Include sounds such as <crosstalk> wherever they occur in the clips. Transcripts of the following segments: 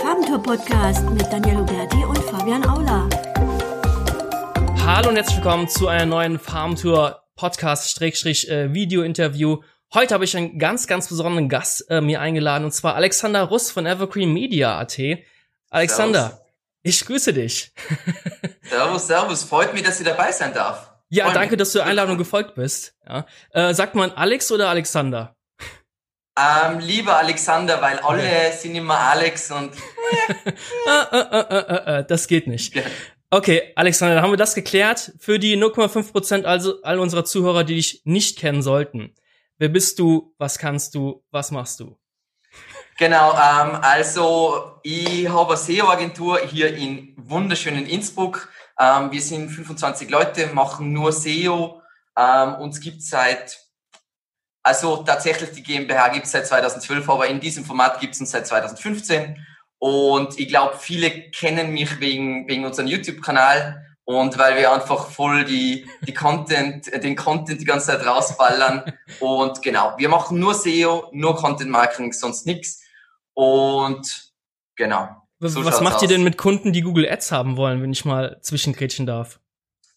Farbentour Podcast mit Daniel Huberti und Fabian Aula. Hallo und herzlich willkommen zu einer neuen Farbentour Podcast äh, Video Interview. Heute habe ich einen ganz, ganz besonderen Gast äh, mir eingeladen und zwar Alexander Russ von Evergreen Media AT. Alexander, servus. ich grüße dich. <laughs> servus, servus. Freut mich, dass ich dabei sein darf. Ja, Freut danke, mich. dass du der Einladung gefolgt bist. Ja. Äh, sagt man Alex oder Alexander? Ähm, lieber Alexander, weil alle okay. sind immer Alex und. <laughs> Ah, ah, ah, das geht nicht. Okay, Alexander, dann haben wir das geklärt. Für die 0,5 Prozent also all unserer Zuhörer, die dich nicht kennen sollten. Wer bist du? Was kannst du? Was machst du? Genau, ähm, also ich habe eine SEO-Agentur hier in wunderschönen Innsbruck. Ähm, wir sind 25 Leute, machen nur SEO. Ähm, uns gibt seit also tatsächlich, die GmbH gibt es seit 2012, aber in diesem Format gibt es uns seit 2015. Und ich glaube, viele kennen mich wegen, wegen unserem YouTube-Kanal und weil wir einfach voll die, die Content, den Content die ganze Zeit rausballern. Und genau, wir machen nur SEO, nur Content Marketing, sonst nichts. Und genau. So Was macht aus. ihr denn mit Kunden, die Google Ads haben wollen, wenn ich mal zwischengrätschen darf?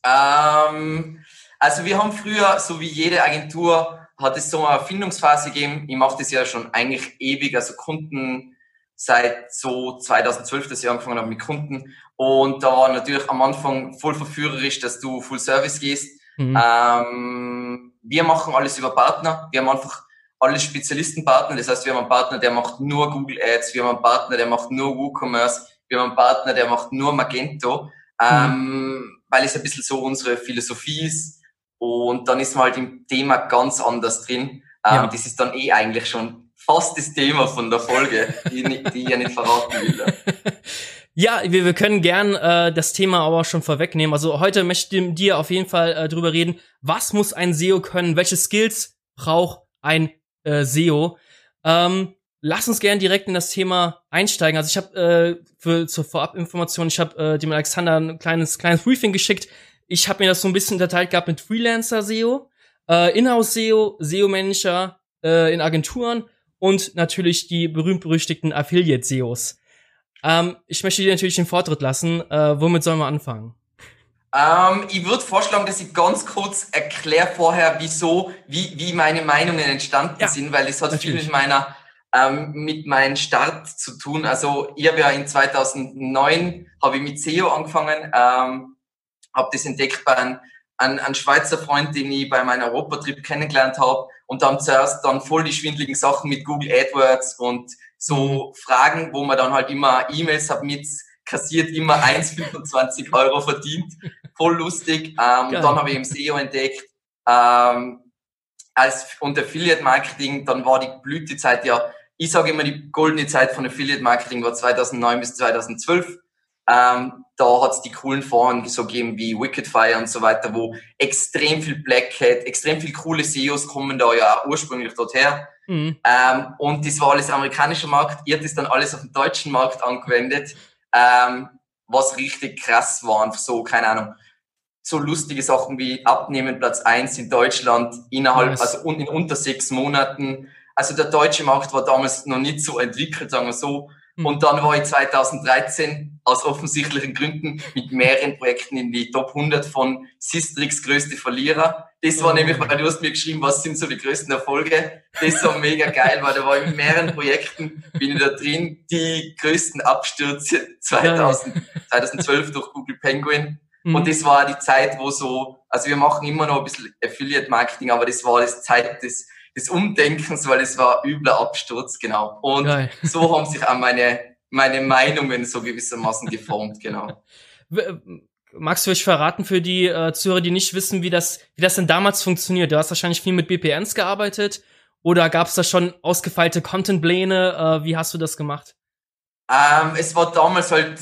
Ähm, also wir haben früher, so wie jede Agentur, hat es so eine Erfindungsphase gegeben. Ich mache das ja schon eigentlich ewig, also Kunden seit so 2012, dass ich angefangen habe mit Kunden. Und da war natürlich am Anfang voll verführerisch, dass du Full Service gehst. Mhm. Ähm, wir machen alles über Partner. Wir haben einfach alle Spezialistenpartner. Das heißt, wir haben einen Partner, der macht nur Google Ads. Wir haben einen Partner, der macht nur WooCommerce. Wir haben einen Partner, der macht nur Magento. Ähm, mhm. weil es ein bisschen so unsere Philosophie ist und dann ist man halt im Thema ganz anders drin. Ähm, ja. Das ist dann eh eigentlich schon fast das Thema von der Folge, die, die ich ja nicht verraten will. <laughs> Ja, wir, wir können gern äh, das Thema aber schon vorwegnehmen. Also heute möchte ich dir auf jeden Fall äh, drüber reden, was muss ein SEO können, welche Skills braucht ein äh, SEO. Ähm, lass uns gern direkt in das Thema einsteigen. Also ich habe äh, für zur Vorabinformation, ich habe äh, dem Alexander ein kleines kleines Briefing geschickt ich habe mir das so ein bisschen unterteilt gehabt mit Freelancer-SEO, äh, Inhouse-SEO, SEO-Manager äh, in Agenturen und natürlich die berühmt-berüchtigten Affiliate-SEOs. Ähm, ich möchte dir natürlich den Vortritt lassen. Äh, womit sollen wir anfangen? Ähm, ich würde vorschlagen, dass ich ganz kurz erkläre vorher, wieso, wie, wie meine Meinungen entstanden ja, sind, weil es hat natürlich. viel mit meiner ähm, mit meinem Start zu tun. Also ich habe ja in 2009 habe ich mit SEO angefangen. Ähm, habe das entdeckt bei einem, einem, einem Schweizer Freund, den ich bei meinem Europatrip kennengelernt habe und dann zuerst dann voll die schwindeligen Sachen mit Google AdWords und so. Fragen, wo man dann halt immer E-Mails hat mit kassiert, immer <laughs> 1,25 Euro verdient. Voll lustig. Ähm, dann habe ich im SEO entdeckt. Ähm, als und Affiliate Marketing, dann war die Blütezeit ja, ich sage immer, die goldene Zeit von Affiliate Marketing war 2009 bis 2012. Ähm, da hat es die coolen Foren so gegeben wie Wickedfire und so weiter, wo extrem viel Black Hat, extrem viel coole SEOs kommen da ja ursprünglich dorthin. Mhm. Ähm, und das war alles amerikanischer Markt. Ihr habt das dann alles auf den deutschen Markt angewendet, ähm, was richtig krass war. So, keine Ahnung, so lustige Sachen wie Abnehmen Platz eins in Deutschland innerhalb, yes. also in unter sechs Monaten. Also der deutsche Markt war damals noch nicht so entwickelt, sagen wir so. Mhm. Und dann war ich 2013 aus offensichtlichen Gründen mit mehreren Projekten in die Top 100 von Sistrix größte Verlierer. Das war mhm. nämlich, weil du hast mir geschrieben, was sind so die größten Erfolge. Das war mega geil, weil da war ich mit mehreren Projekten, bin ich da drin, die größten Abstürze <laughs> 2000, 2012 durch Google Penguin. Mhm. Und das war die Zeit, wo so, also wir machen immer noch ein bisschen Affiliate Marketing, aber das war das Zeit des des Umdenkens, weil es war übler Absturz, genau. Und Geil. <laughs> so haben sich auch meine, meine Meinungen so gewissermaßen geformt, genau. <laughs> Magst du euch verraten für die äh, Zuhörer, die nicht wissen, wie das, wie das denn damals funktioniert? Du hast wahrscheinlich viel mit BPNs gearbeitet oder gab es da schon ausgefeilte Content-Pläne? Äh, wie hast du das gemacht? Ähm, es war damals halt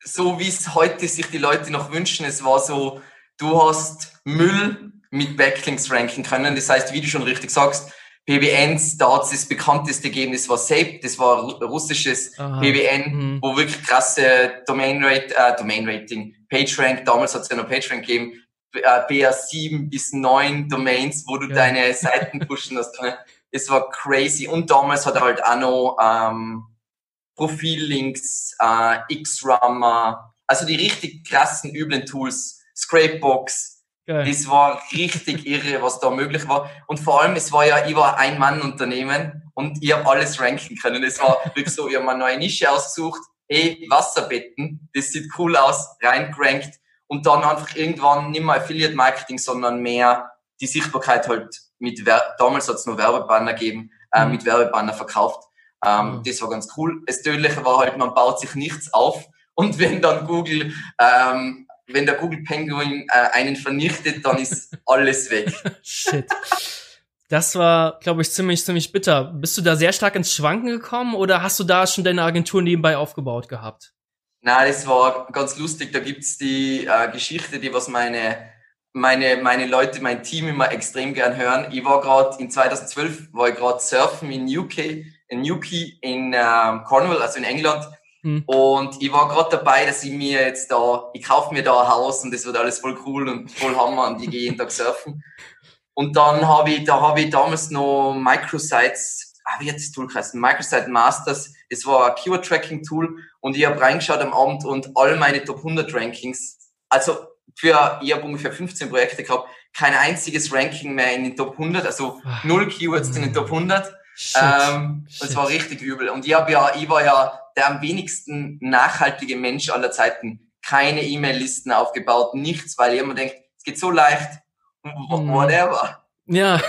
so, wie es heute sich die Leute noch wünschen. Es war so, du hast Müll mit Backlinks ranken können. Das heißt, wie du schon richtig sagst, PBNs, da es das bekannteste gegeben, das war SAPE, das war russisches Aha. PBN, mhm. wo wirklich krasse Domain, Rate, äh, Domain Rating, PageRank, damals hat es ja noch PageRank gegeben, äh, BA7 bis 9 Domains, wo du ja. deine <laughs> Seiten pushen hast. Es war crazy. Und damals hat er halt auch noch ähm, Profillinks, äh, X-Rummer, also die richtig krassen, üblen Tools, Scrapebox, Geil. Das war richtig <laughs> irre, was da möglich war. Und vor allem, es war ja, ich war ein Mann-Unternehmen und ich habe alles ranken können. Es war wirklich so, ich habe eine neue Nische ausgesucht, hey, Wasserbetten, das sieht cool aus, reingerankt und dann einfach irgendwann nicht mehr Affiliate Marketing, sondern mehr die Sichtbarkeit halt mit, damals hat es nur Werbebanner gegeben, äh, mhm. mit Werbebanner verkauft. Ähm, mhm. Das war ganz cool. Das Tödliche war halt, man baut sich nichts auf und <laughs> wenn dann Google ähm, wenn der Google Penguin äh, einen vernichtet, dann ist <laughs> alles weg. Shit. Das war, glaube ich, ziemlich, ziemlich bitter. Bist du da sehr stark ins Schwanken gekommen oder hast du da schon deine Agentur nebenbei aufgebaut gehabt? Na, das war ganz lustig. Da gibt's die äh, Geschichte, die was meine, meine, meine Leute, mein Team immer extrem gern hören. Ich war gerade in 2012, war ich gerade surfen in UK, in Newquay in ähm, Cornwall, also in England Mhm. Und ich war gerade dabei, dass ich mir jetzt da, ich kaufe mir da ein Haus und das wird alles voll cool und voll Hammer und ich gehe jeden Tag surfen. Und dann habe ich, da habe ich damals noch Microsites, ah, wie hat das Tool geheißen? Microsite Masters. Das war ein Keyword-Tracking-Tool und ich habe reingeschaut am Abend und all meine Top 100 Rankings, also für, ich habe ungefähr 15 Projekte gehabt, kein einziges Ranking mehr in den Top 100, also null Keywords in den Top 100. Shit. Ähm, Shit. Das war richtig übel. Und ich habe ja, ich war ja der am wenigsten nachhaltige Mensch aller Zeiten. Keine E-Mail-Listen aufgebaut, nichts, weil jemand denkt, es geht so leicht, <laughs> mhm. whatever. Ja,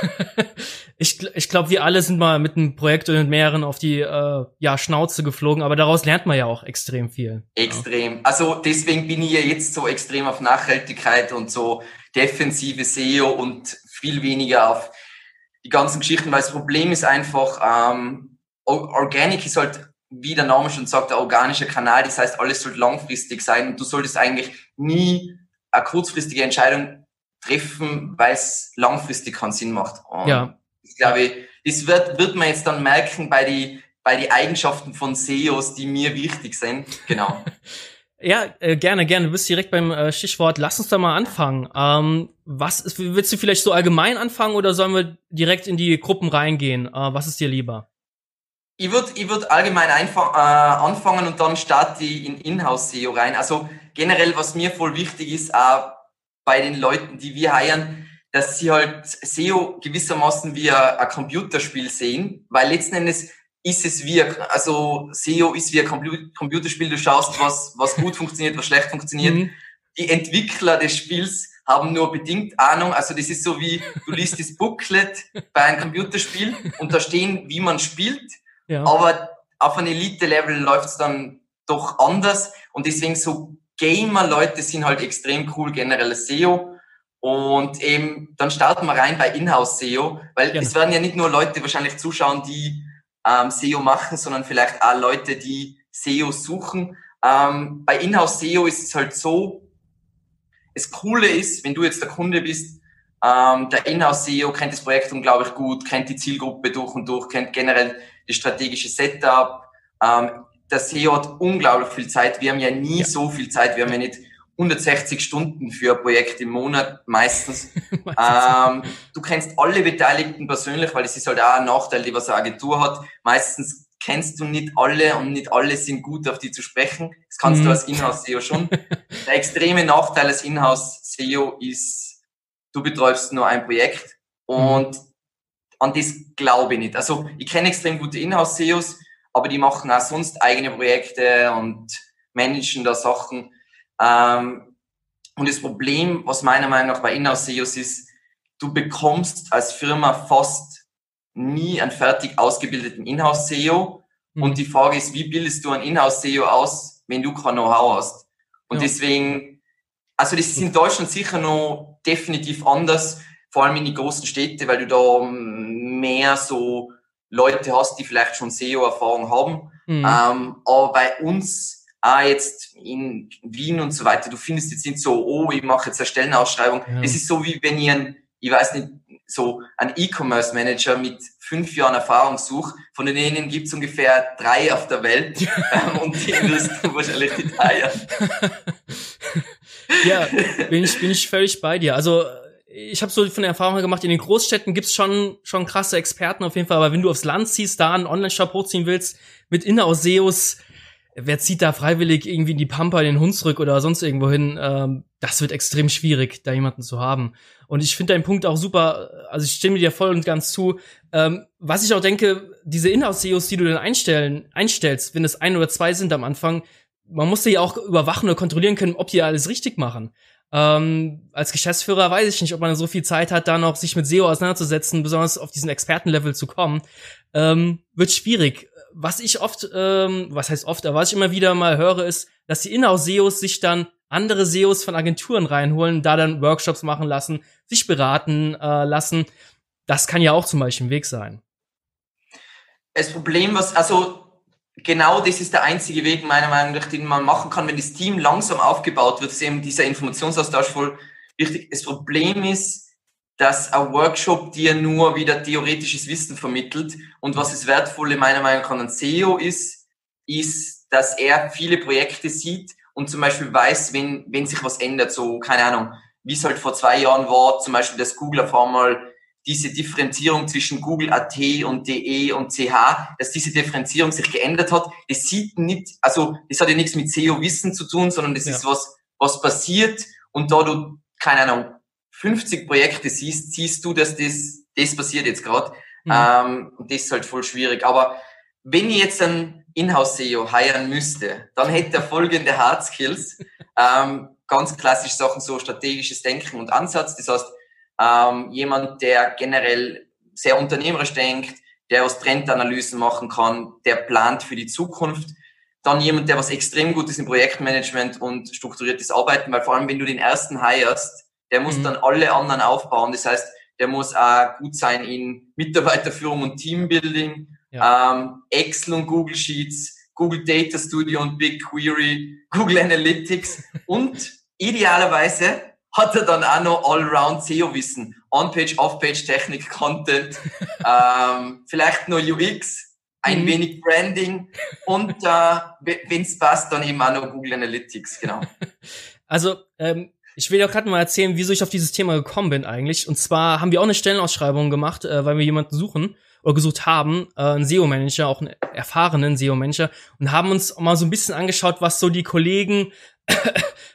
<laughs> ich, ich glaube, wir alle sind mal mit einem Projekt oder mit mehreren auf die äh, ja, Schnauze geflogen, aber daraus lernt man ja auch extrem viel. Extrem. Ja. Also deswegen bin ich ja jetzt so extrem auf Nachhaltigkeit und so defensive SEO und viel weniger auf die ganzen Geschichten, weil das Problem ist einfach, ähm, Organic ist halt wie der Name schon sagt, der organische Kanal. Das heißt, alles soll langfristig sein und du solltest eigentlich nie eine kurzfristige Entscheidung treffen, weil es langfristig keinen Sinn macht. Und ja. Ich glaube, das wird, wird man jetzt dann merken bei die, bei die Eigenschaften von SEOs, die mir wichtig sind. Genau. <laughs> Ja, äh, gerne, gerne. Du bist direkt beim äh, Stichwort. Lass uns da mal anfangen. Ähm, was ist, willst du vielleicht so allgemein anfangen oder sollen wir direkt in die Gruppen reingehen? Äh, was ist dir lieber? Ich würde ich würd allgemein einfach, äh, anfangen und dann starte ich in Inhouse-SEO rein. Also generell, was mir voll wichtig ist, auch bei den Leuten, die wir heiern, dass sie halt SEO gewissermaßen wie ein, ein Computerspiel sehen, weil letzten Endes ist es wie, also SEO ist wie ein Computerspiel, du schaust, was, was gut funktioniert, was schlecht funktioniert. Mhm. Die Entwickler des Spiels haben nur bedingt Ahnung. Also das ist so wie, du liest das Booklet bei einem Computerspiel und da stehen, wie man spielt ja. Aber auf einem Elite-Level läuft es dann doch anders. Und deswegen so Gamer-Leute sind halt extrem cool, generell SEO. Und eben, dann starten wir rein bei Inhouse-SEO, weil genau. es werden ja nicht nur Leute wahrscheinlich zuschauen, die ähm, SEO machen, sondern vielleicht auch Leute, die SEO suchen. Ähm, bei Inhouse-SEO ist es halt so, das Coole ist, wenn du jetzt der Kunde bist, ähm, der Inhouse-SEO kennt das Projekt unglaublich gut, kennt die Zielgruppe durch und durch, kennt generell das strategische Setup. Ähm, der SEO hat unglaublich viel Zeit. Wir haben ja nie ja. so viel Zeit. Wir haben ja nicht 160 Stunden für ein Projekt im Monat <laughs> meistens. ähm, du kennst alle Beteiligten persönlich, weil es ist halt auch ein Nachteil, die was eine Agentur hat. Meistens kennst du nicht alle und nicht alle sind gut, auf die zu sprechen. Das kannst mhm. du als Inhouse-SEO schon. Der extreme Nachteil als Inhouse-SEO ist, du betreust nur ein Projekt und mhm an das glaube ich nicht. Also ich kenne extrem gute Inhouse-SEOs, aber die machen auch sonst eigene Projekte und managen da Sachen. Ähm, und das Problem, was meiner Meinung nach bei Inhouse-SEOs ist, du bekommst als Firma fast nie einen fertig ausgebildeten Inhouse-SEO. Mhm. Und die Frage ist, wie bildest du einen Inhouse-SEO aus, wenn du kein Know-how hast? Und ja. deswegen, also das ist in Deutschland sicher noch definitiv anders vor allem in die großen Städte, weil du da mehr so Leute hast, die vielleicht schon SEO-Erfahrung haben. Mhm. Ähm, aber bei uns, auch jetzt in Wien und so weiter, du findest jetzt nicht so, oh, ich mache jetzt eine Stellenausschreibung. Ja. Es ist so, wie wenn ich ein, ich weiß nicht, so ein E-Commerce-Manager mit fünf Jahren Erfahrung suche. Von denen gibt es ungefähr drei auf der Welt ähm, <laughs> und die wirst du wahrscheinlich nicht heiern. <laughs> ja, bin ich, bin ich völlig bei dir. Also ich habe so von der Erfahrung gemacht, in den Großstädten gibt's schon schon krasse Experten auf jeden Fall, aber wenn du aufs Land ziehst, da einen Online-Shop hochziehen willst mit Inhouse-SEOs, wer zieht da freiwillig irgendwie in die Pampa in den Hunsrück oder sonst irgendwo hin? Ähm, das wird extrem schwierig, da jemanden zu haben. Und ich finde deinen Punkt auch super, also ich stimme dir voll und ganz zu. Ähm, was ich auch denke, diese Inhouse-SEOs, die du dann einstellen, einstellst, wenn es ein oder zwei sind am Anfang, man muss ja auch überwachen oder kontrollieren können, ob die alles richtig machen. Ähm, als Geschäftsführer weiß ich nicht, ob man so viel Zeit hat, da noch sich mit SEO auseinanderzusetzen, besonders auf diesen Expertenlevel zu kommen. Ähm, wird schwierig. Was ich oft, ähm, was heißt oft, aber was ich immer wieder mal höre, ist, dass die Inhouse-SEOs sich dann andere SEOs von Agenturen reinholen, da dann Workshops machen lassen, sich beraten äh, lassen. Das kann ja auch zum Beispiel ein Weg sein. Das Problem, was, also genau das ist der einzige Weg, meiner Meinung nach, den man machen kann, wenn das Team langsam aufgebaut wird, ist eben dieser Informationsaustausch voll wichtig. Das Problem ist, dass ein Workshop dir nur wieder theoretisches Wissen vermittelt. Und was das Wertvolle meiner Meinung nach an SEO ist, ist, dass er viele Projekte sieht und zum Beispiel weiß, wenn, wenn sich was ändert, so, keine Ahnung, wie es halt vor zwei Jahren war, zum Beispiel, dass Google auf einmal diese Differenzierung zwischen Google AT und DE und CH, dass diese Differenzierung sich geändert hat. Das sieht nicht, also das hat ja nichts mit SEO-Wissen zu tun, sondern das ja. ist was, was passiert und da du, keine Ahnung, 50 Projekte siehst, siehst du, dass das, das passiert jetzt gerade. Mhm. Ähm, und das ist halt voll schwierig. Aber wenn ich jetzt einen Inhouse-SEO heiren müsste, dann hätte er folgende Hard Skills. <laughs> ähm, ganz klassisch Sachen, so strategisches Denken und Ansatz. Das heißt, ähm, jemand, der generell sehr unternehmerisch denkt, der aus Trendanalysen machen kann, der plant für die Zukunft. Dann jemand, der was extrem gut ist im Projektmanagement und strukturiertes Arbeiten, weil vor allem, wenn du den ersten hirest, der muss mhm. dann alle anderen aufbauen. Das heißt, der muss auch gut sein in Mitarbeiterführung und Teambuilding, ja. ähm, Excel und Google Sheets, Google Data Studio und BigQuery, Google Analytics <laughs> und idealerweise hat er dann auch noch Allround SEO-Wissen. On-Page, Off-Page, Technik, Content, <laughs> ähm, vielleicht noch UX, ein mhm. wenig Branding und äh, wenn es passt, dann eben auch noch Google Analytics, genau. <laughs> Also, ähm, ich will ja gerade mal erzählen, wieso ich auf dieses Thema gekommen bin eigentlich. Und zwar haben wir auch eine Stellenausschreibung gemacht, äh, weil wir jemanden suchen oder gesucht haben, äh, einen SEO-Manager, auch einen erfahrenen SEO-Manager, und haben uns mal so ein bisschen angeschaut, was so die Kollegen <coughs>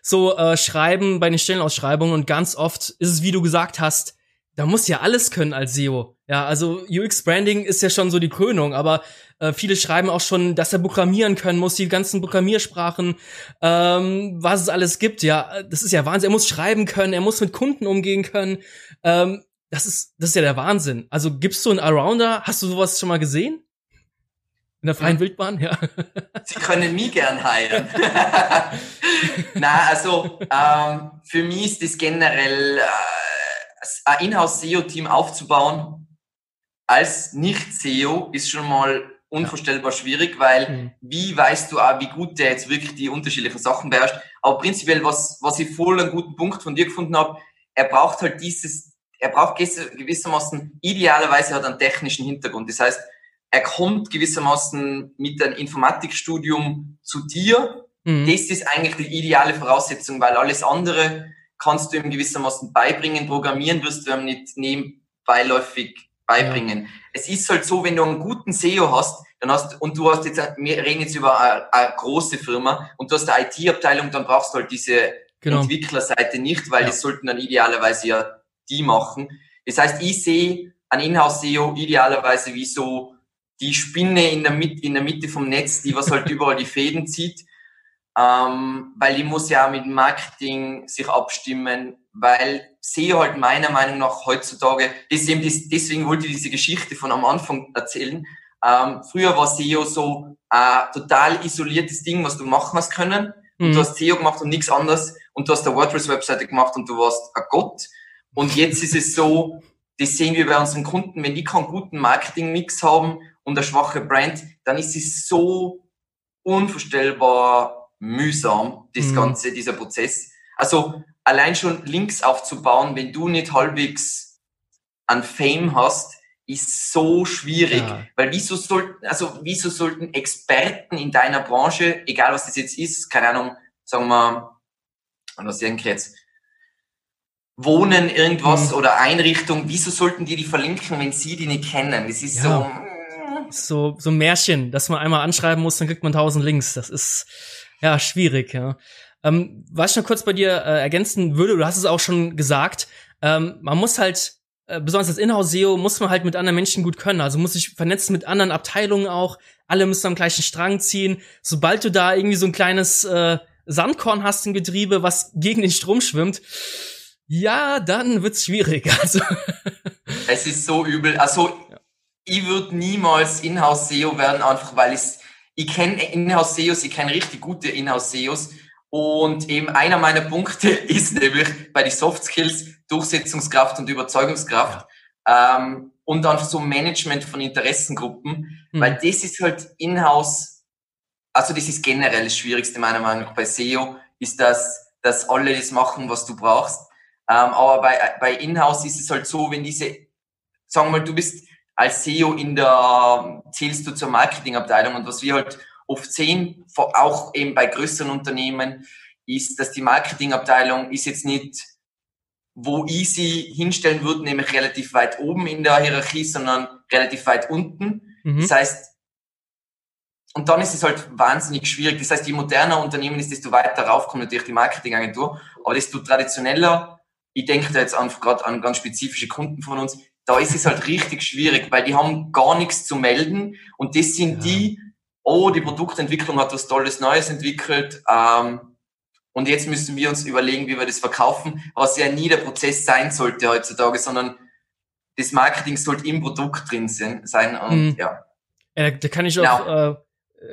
so äh, schreiben bei den Stellenausschreibungen und ganz oft ist es, wie du gesagt hast, da muss ja alles können als SEO. Ja, also UX Branding ist ja schon so die Krönung, aber äh, viele schreiben auch schon, dass er programmieren können muss, die ganzen Programmiersprachen, ähm, was es alles gibt. Ja, das ist ja Wahnsinn. Er muss schreiben können, er muss mit Kunden umgehen können. Ähm, das ist, das ist ja der Wahnsinn. Also gibst du einen Arounder? Hast du sowas schon mal gesehen? In der freien ja. Wildbahn, ja. <laughs> Sie können mich gern heilen. <laughs> Na, also ähm, für mich ist das generell äh, ein Inhouse-SEO-Team aufzubauen als Nicht-SEO ist schon mal unvorstellbar schwierig, weil mhm. wie weißt du auch, wie gut der jetzt wirklich die unterschiedlichen Sachen beherrscht. Aber prinzipiell, was, was ich voll einen guten Punkt von dir gefunden habe, er braucht halt dieses, er braucht gewissermaßen, idealerweise hat einen technischen Hintergrund. Das heißt, er kommt gewissermaßen mit einem Informatikstudium zu dir. Mhm. Das ist eigentlich die ideale Voraussetzung, weil alles andere kannst du ihm gewissermaßen beibringen. Programmieren wirst du ihm nicht nebenbeiläufig beibringen. Ja. Es ist halt so, wenn du einen guten SEO hast, dann hast und du hast jetzt, wir reden jetzt über eine, eine große Firma und du hast eine IT-Abteilung, dann brauchst du halt diese genau. Entwicklerseite nicht, weil ja. das sollten dann idealerweise ja die machen. Das heißt, ich sehe ein Inhouse-SEO idealerweise wie so die Spinne in der, Mitte, in der Mitte vom Netz, die was halt <laughs> überall die Fäden zieht. Ähm, weil die muss ja auch mit Marketing sich abstimmen, weil SEO halt meiner Meinung nach heutzutage, deswegen, deswegen wollte ich diese Geschichte von am Anfang erzählen. Ähm, früher war SEO so ein total isoliertes Ding, was du machen hast können. Und mhm. du hast SEO gemacht und nichts anderes. Und du hast eine WordPress-Webseite gemacht und du warst ein Gott. Und jetzt ist es so, das sehen wir bei unseren Kunden, wenn die keinen guten Marketing-Mix haben und eine schwache Brand, dann ist es so unvorstellbar mühsam, das mhm. Ganze, dieser Prozess. Also allein schon Links aufzubauen, wenn du nicht halbwegs an Fame hast, ist so schwierig, ja. weil wieso sollten, also wieso sollten Experten in deiner Branche, egal was das jetzt ist, keine Ahnung, sagen wir, was denke ich jetzt, Wohnen, irgendwas mhm. oder Einrichtung, wieso sollten die die verlinken, wenn sie die nicht kennen? Das ist ja. so. So, so ein Märchen, dass man einmal anschreiben muss, dann kriegt man tausend Links. Das ist, ja, schwierig, ja. Ähm, was ich noch kurz bei dir äh, ergänzen würde, du hast es auch schon gesagt, ähm, man muss halt, äh, besonders als Inhouse-SEO, muss man halt mit anderen Menschen gut können. Also muss sich vernetzen mit anderen Abteilungen auch. Alle müssen am gleichen Strang ziehen. Sobald du da irgendwie so ein kleines äh, Sandkorn hast im Getriebe, was gegen den Strom schwimmt, ja, dann wird's schwierig. <laughs> Also. Es ist so übel. Also. Ich würde niemals Inhouse-SEO werden, einfach weil ich, ich kenne Inhouse-SEOs, ich kenne richtig gute Inhouse-SEOs. Und eben einer meiner Punkte <laughs> ist nämlich bei den Soft Skills Durchsetzungskraft und Überzeugungskraft. Ja. Ähm, und dann so Management von Interessengruppen, hm. weil das ist halt Inhouse, also das ist generell das Schwierigste meiner Meinung nach bei SEO, ist, dass, dass alle das machen, was du brauchst. Ähm, aber bei, bei Inhouse ist es halt so, wenn diese, sagen wir mal, du bist als SEO in der, zählst du zur Marketingabteilung und was wir halt oft sehen, auch eben bei größeren Unternehmen, ist, dass die Marketingabteilung ist jetzt nicht, wo ich sie hinstellen würde, nämlich relativ weit oben in der Hierarchie, sondern relativ weit unten. Mhm. Das heißt, und dann ist es halt wahnsinnig schwierig. Das heißt, je moderner Unternehmen ist, desto weiter rauf kommt natürlich die Marketingagentur, aber desto traditioneller ich denke da jetzt gerade an ganz spezifische Kunden von uns, da ist es halt richtig schwierig, weil die haben gar nichts zu melden und das sind ja. die, oh, die Produktentwicklung hat was Tolles Neues entwickelt ähm, und jetzt müssen wir uns überlegen, wie wir das verkaufen, was ja nie der Prozess sein sollte heutzutage, sondern das Marketing sollte im Produkt drin sein und mhm. ja. Äh, da kann ich auch genau. äh,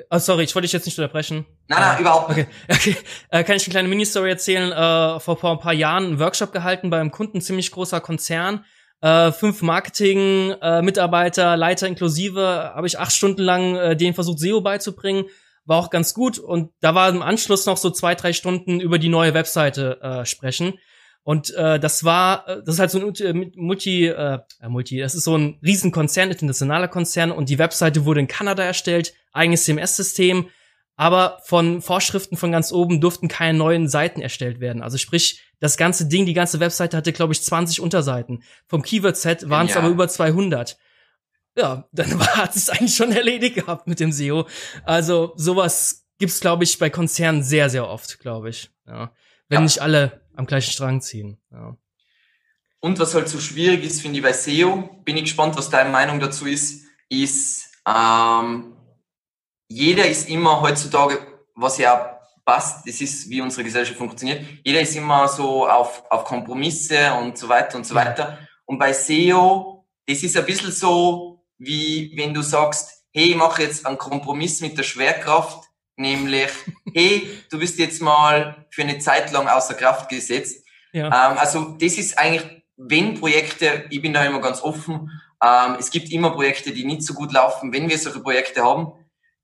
Oh, sorry, ich wollte dich jetzt nicht unterbrechen. Nein, nein, äh, überhaupt nicht. Okay, <laughs> okay. Äh, kann ich eine kleine Mini-Story erzählen? Äh, vor, vor ein paar Jahren einen Workshop gehalten beim Kunden, ziemlich großer Konzern. Äh, fünf Marketing-Mitarbeiter, äh, Leiter inklusive, habe ich acht Stunden lang äh, denen versucht, SEO beizubringen. War auch ganz gut. Und da war im Anschluss noch so zwei, drei Stunden über die neue Webseite äh, sprechen. Und äh, das war, äh, das ist halt so ein äh, Multi, äh, Multi, das ist so ein Riesenkonzern, internationaler Konzern und die Webseite wurde in Kanada erstellt, eigenes CMS-System, aber von Vorschriften von ganz oben durften keine neuen Seiten erstellt werden. Also sprich, das ganze Ding, die ganze Webseite hatte, glaube ich, 20 Unterseiten. Vom Keyword-Set waren es ja. aber über 200. Ja, dann war, <laughs> hat es eigentlich schon erledigt gehabt mit dem SEO. Also sowas gibt's, glaube ich, bei Konzernen sehr, sehr oft, glaube ich. Ja. Wenn ja. nicht alle am gleichen Strang ziehen. Ja. Und was halt so schwierig ist, finde ich bei SEO, bin ich gespannt, was deine Meinung dazu ist, ist, ähm, jeder ist immer heutzutage, was ja passt, das ist, wie unsere Gesellschaft funktioniert, jeder ist immer so auf, auf Kompromisse und so weiter und so weiter. Und bei SEO, das ist ein bisschen so, wie wenn du sagst, hey, ich mache jetzt einen Kompromiss mit der Schwerkraft, nämlich, <laughs> hey, du bist jetzt mal für eine Zeit lang außer Kraft gesetzt. Ja. Ähm, also das ist eigentlich, wenn Projekte, ich bin da immer ganz offen, ähm, es gibt immer Projekte, die nicht so gut laufen. Wenn wir solche Projekte haben,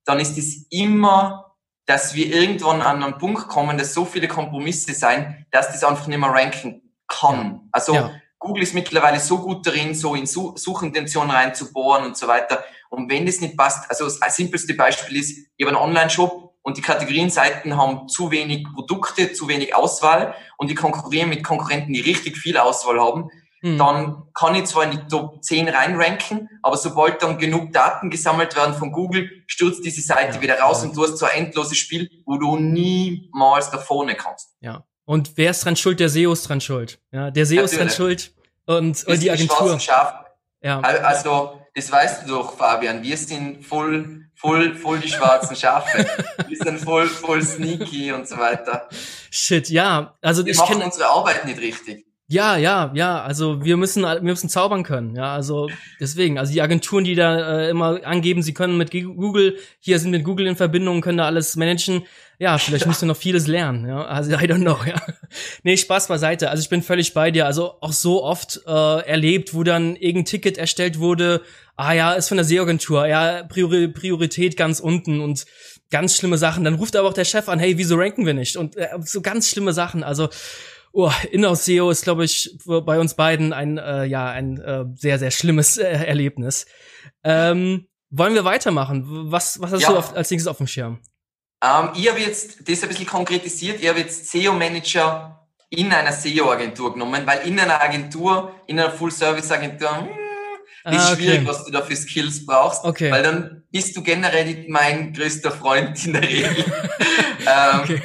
dann ist es immer, dass wir irgendwann an einen Punkt kommen, dass so viele Kompromisse sein, dass das einfach nicht mehr ranken kann. Also ja. Google ist mittlerweile so gut darin, so in Suchintentionen reinzubohren und so weiter. Und wenn das nicht passt, also das simpelste Beispiel ist, ich habe einen Online-Shop und die Kategorienseiten haben zu wenig Produkte, zu wenig Auswahl und die konkurrieren mit Konkurrenten, die richtig viel Auswahl haben, mhm. dann kann ich zwar in die Top 10 reinranken, aber sobald dann genug Daten gesammelt werden von Google, stürzt diese Seite ja, wieder raus ja. und du hast so ein endloses Spiel, wo du niemals da vorne kannst. Ja. Und wer ist dran schuld? Der SEO ist dran schuld. Ja, der SEO ist dran schuld und, und die Agentur. Ja. Also, das weißt du doch, Fabian. Wir sind voll, voll, voll die schwarzen Schafe. wir sind voll, voll sneaky und so weiter. Shit, ja. Also wir ich machen unsere Arbeit nicht richtig. Ja, ja, ja, also wir müssen, wir müssen zaubern können, ja, also deswegen, also die Agenturen, die da äh, immer angeben, sie können mit Google, hier sind mit Google in Verbindung, können da alles managen, ja, vielleicht müsst ihr noch vieles lernen, ja, also I don't know, <laughs> ja. Nee, Spaß beiseite, also ich bin völlig bei dir, also auch so oft äh, erlebt, wo dann irgendein Ticket erstellt wurde, ah ja, ist von der SEO-Agentur, ja, Priori Priorität ganz unten und ganz schlimme Sachen, dann ruft aber auch der Chef an, hey, wieso ranken wir nicht? Und äh, so ganz schlimme Sachen, also Oh, Inhouse SEO ist, glaube ich, bei uns beiden ein, äh, ja, ein äh, sehr, sehr schlimmes äh, Erlebnis. Ähm, wollen wir weitermachen? Was, was hast ja. du auf, als nächstes auf dem Schirm? Ähm, ich habe jetzt das ein bisschen konkretisiert. Ich habe jetzt SEO-Manager in einer SEO-Agentur genommen, weil in einer Agentur, in einer Full-Service-Agentur, hm, ist ah, okay. schwierig, was du da für Skills brauchst, okay. weil dann bist du generell mein größter Freund in der Regel. <laughs> ähm, okay.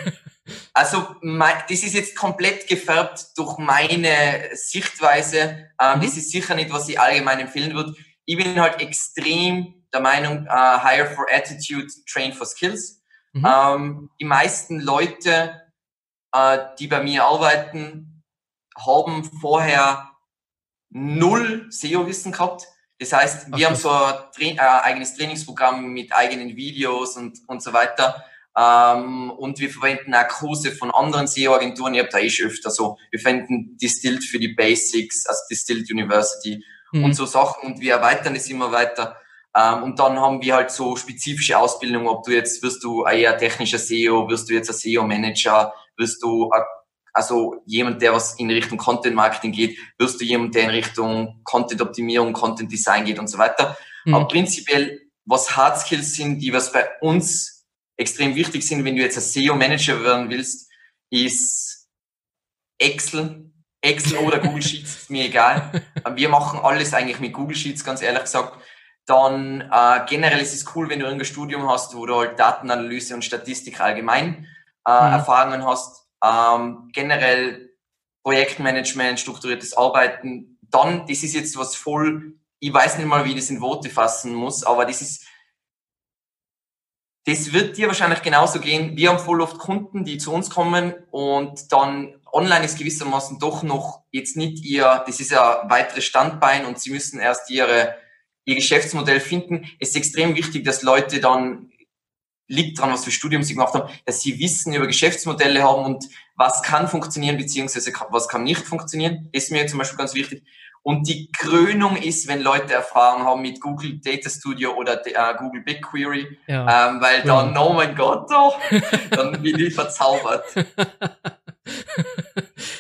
Also das ist jetzt komplett gefärbt durch meine Sichtweise. Ähm, mhm. Das ist sicher nicht, was ich allgemein empfehlen würde. Ich bin halt extrem der Meinung, uh, hire for attitude, train for skills. Mhm. Ähm, die meisten Leute, äh, die bei mir arbeiten, haben vorher null SEO-Wissen gehabt. Das heißt, wir Ach, haben so ein Tra äh, eigenes Trainingsprogramm mit eigenen Videos und, und so weiter. Ähm, und wir verwenden auch Kurse von anderen SEO-Agenturen. Ich habe da eh schon öfter so. Wir verwenden Distilled für die Basics, also Distilled University mhm. und so Sachen. Und wir erweitern es immer weiter. Ähm, und dann haben wir halt so spezifische Ausbildungen, ob du jetzt, wirst du eher technischer SEO, wirst du jetzt ein SEO-Manager, wirst du also jemand, der was in Richtung Content Marketing geht, wirst du jemand, der in Richtung Content Optimierung, Content Design geht und so weiter. Mhm. Aber prinzipiell, was Hard Skills sind, die was bei uns extrem wichtig sind, wenn du jetzt ein SEO Manager werden willst, ist Excel, Excel oder <laughs> Google Sheets, ist mir egal. Wir machen alles eigentlich mit Google Sheets, ganz ehrlich gesagt. Dann äh, generell ist es cool, wenn du irgendein Studium hast, wo du halt Datenanalyse und Statistik allgemein äh, mhm. Erfahrungen hast ähm, generell Projektmanagement, strukturiertes Arbeiten, dann, das ist jetzt was voll, ich weiß nicht mal, wie ich das in Worte fassen muss, aber das ist, das wird dir wahrscheinlich genauso gehen. Wir haben voll oft Kunden, die zu uns kommen und dann online ist gewissermaßen doch noch jetzt nicht ihr, das ist ja weiteres Standbein und sie müssen erst ihre, ihr Geschäftsmodell finden. Es ist extrem wichtig, dass Leute dann liegt dran, was für Studium sie gemacht haben, dass sie Wissen über Geschäftsmodelle haben und was kann funktionieren, beziehungsweise was kann nicht funktionieren. Das ist mir zum Beispiel ganz wichtig. Und die Krönung ist, wenn Leute Erfahrung haben mit Google Data Studio oder äh, Google BigQuery, ja. ähm, weil dann, oh mein Gott, oh, <laughs> dann bin ich verzaubert. <laughs>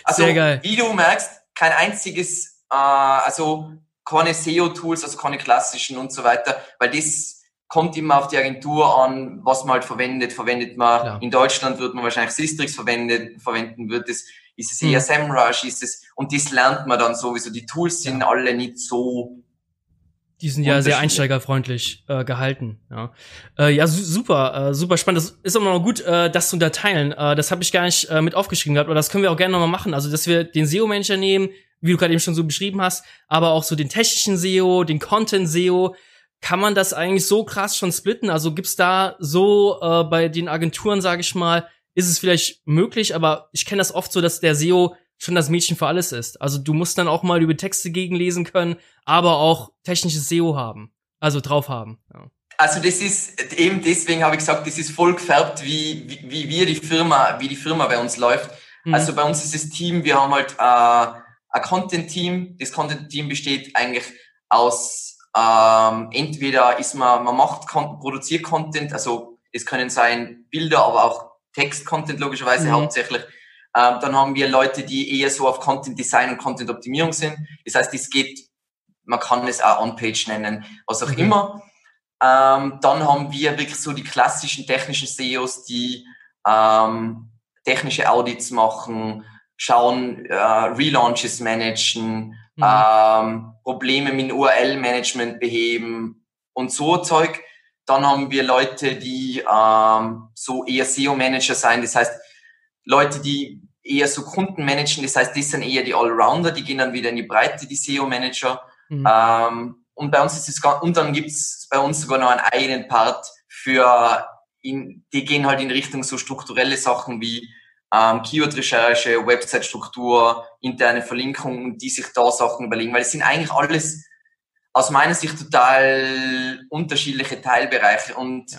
Also, wie du merkst, kein einziges, äh, also keine SEO-Tools, also keine klassischen und so weiter, weil das kommt immer auf die Agentur an, was man halt verwendet. Verwendet man, Klar. in Deutschland wird man wahrscheinlich Sistrix verwendet, verwenden, wird es, ist es eher hm. SEMrush, ist es, und das lernt man dann sowieso. Die Tools sind ja. alle nicht so die sind ja sehr einsteigerfreundlich äh, gehalten. Ja, äh, ja su super, äh, super spannend. Das ist immer noch gut, äh, das zu unterteilen. Äh, das habe ich gar nicht äh, mit aufgeschrieben gehabt, aber das können wir auch gerne nochmal machen. Also, dass wir den SEO-Manager nehmen, wie du gerade eben schon so beschrieben hast, aber auch so den technischen SEO, den Content-SEO, kann man das eigentlich so krass schon splitten? Also gibt's da so äh, bei den Agenturen, sage ich mal, ist es vielleicht möglich, aber ich kenne das oft so, dass der SEO schon das Mädchen für alles ist. Also du musst dann auch mal über Texte gegenlesen können, aber auch technisches SEO haben, also drauf haben. Ja. Also das ist eben deswegen habe ich gesagt, das ist voll gefärbt, wie, wie, wie wir die Firma, wie die Firma bei uns läuft. Mhm. Also bei uns ist das Team, wir haben halt äh, ein Content-Team. Das Content-Team besteht eigentlich aus ähm, entweder ist man, man macht, produziert Content, also es können sein Bilder, aber auch Text-Content logischerweise mhm. hauptsächlich. Ähm, dann haben wir Leute, die eher so auf Content Design und Content Optimierung sind. Das heißt, es geht, man kann es auch On-Page nennen, was auch mhm. immer. Ähm, dann haben wir wirklich so die klassischen technischen SEOs, die ähm, technische Audits machen, schauen, äh, Relaunches managen, mhm. ähm, Probleme mit URL-Management beheben und so Zeug. Dann haben wir Leute, die ähm, so eher SEO-Manager sein, das heißt Leute, die eher so Kunden managen, das heißt, das sind eher die Allrounder, die gehen dann wieder in die Breite, die SEO-Manager. Mhm. Ähm, und bei uns ist es und dann gibt's bei uns sogar noch einen eigenen Part für in, die gehen halt in Richtung so strukturelle Sachen wie ähm, Keyword-Recherche, Website-Struktur, interne Verlinkungen, die sich da Sachen überlegen, weil es sind eigentlich alles aus meiner Sicht total unterschiedliche Teilbereiche und ja.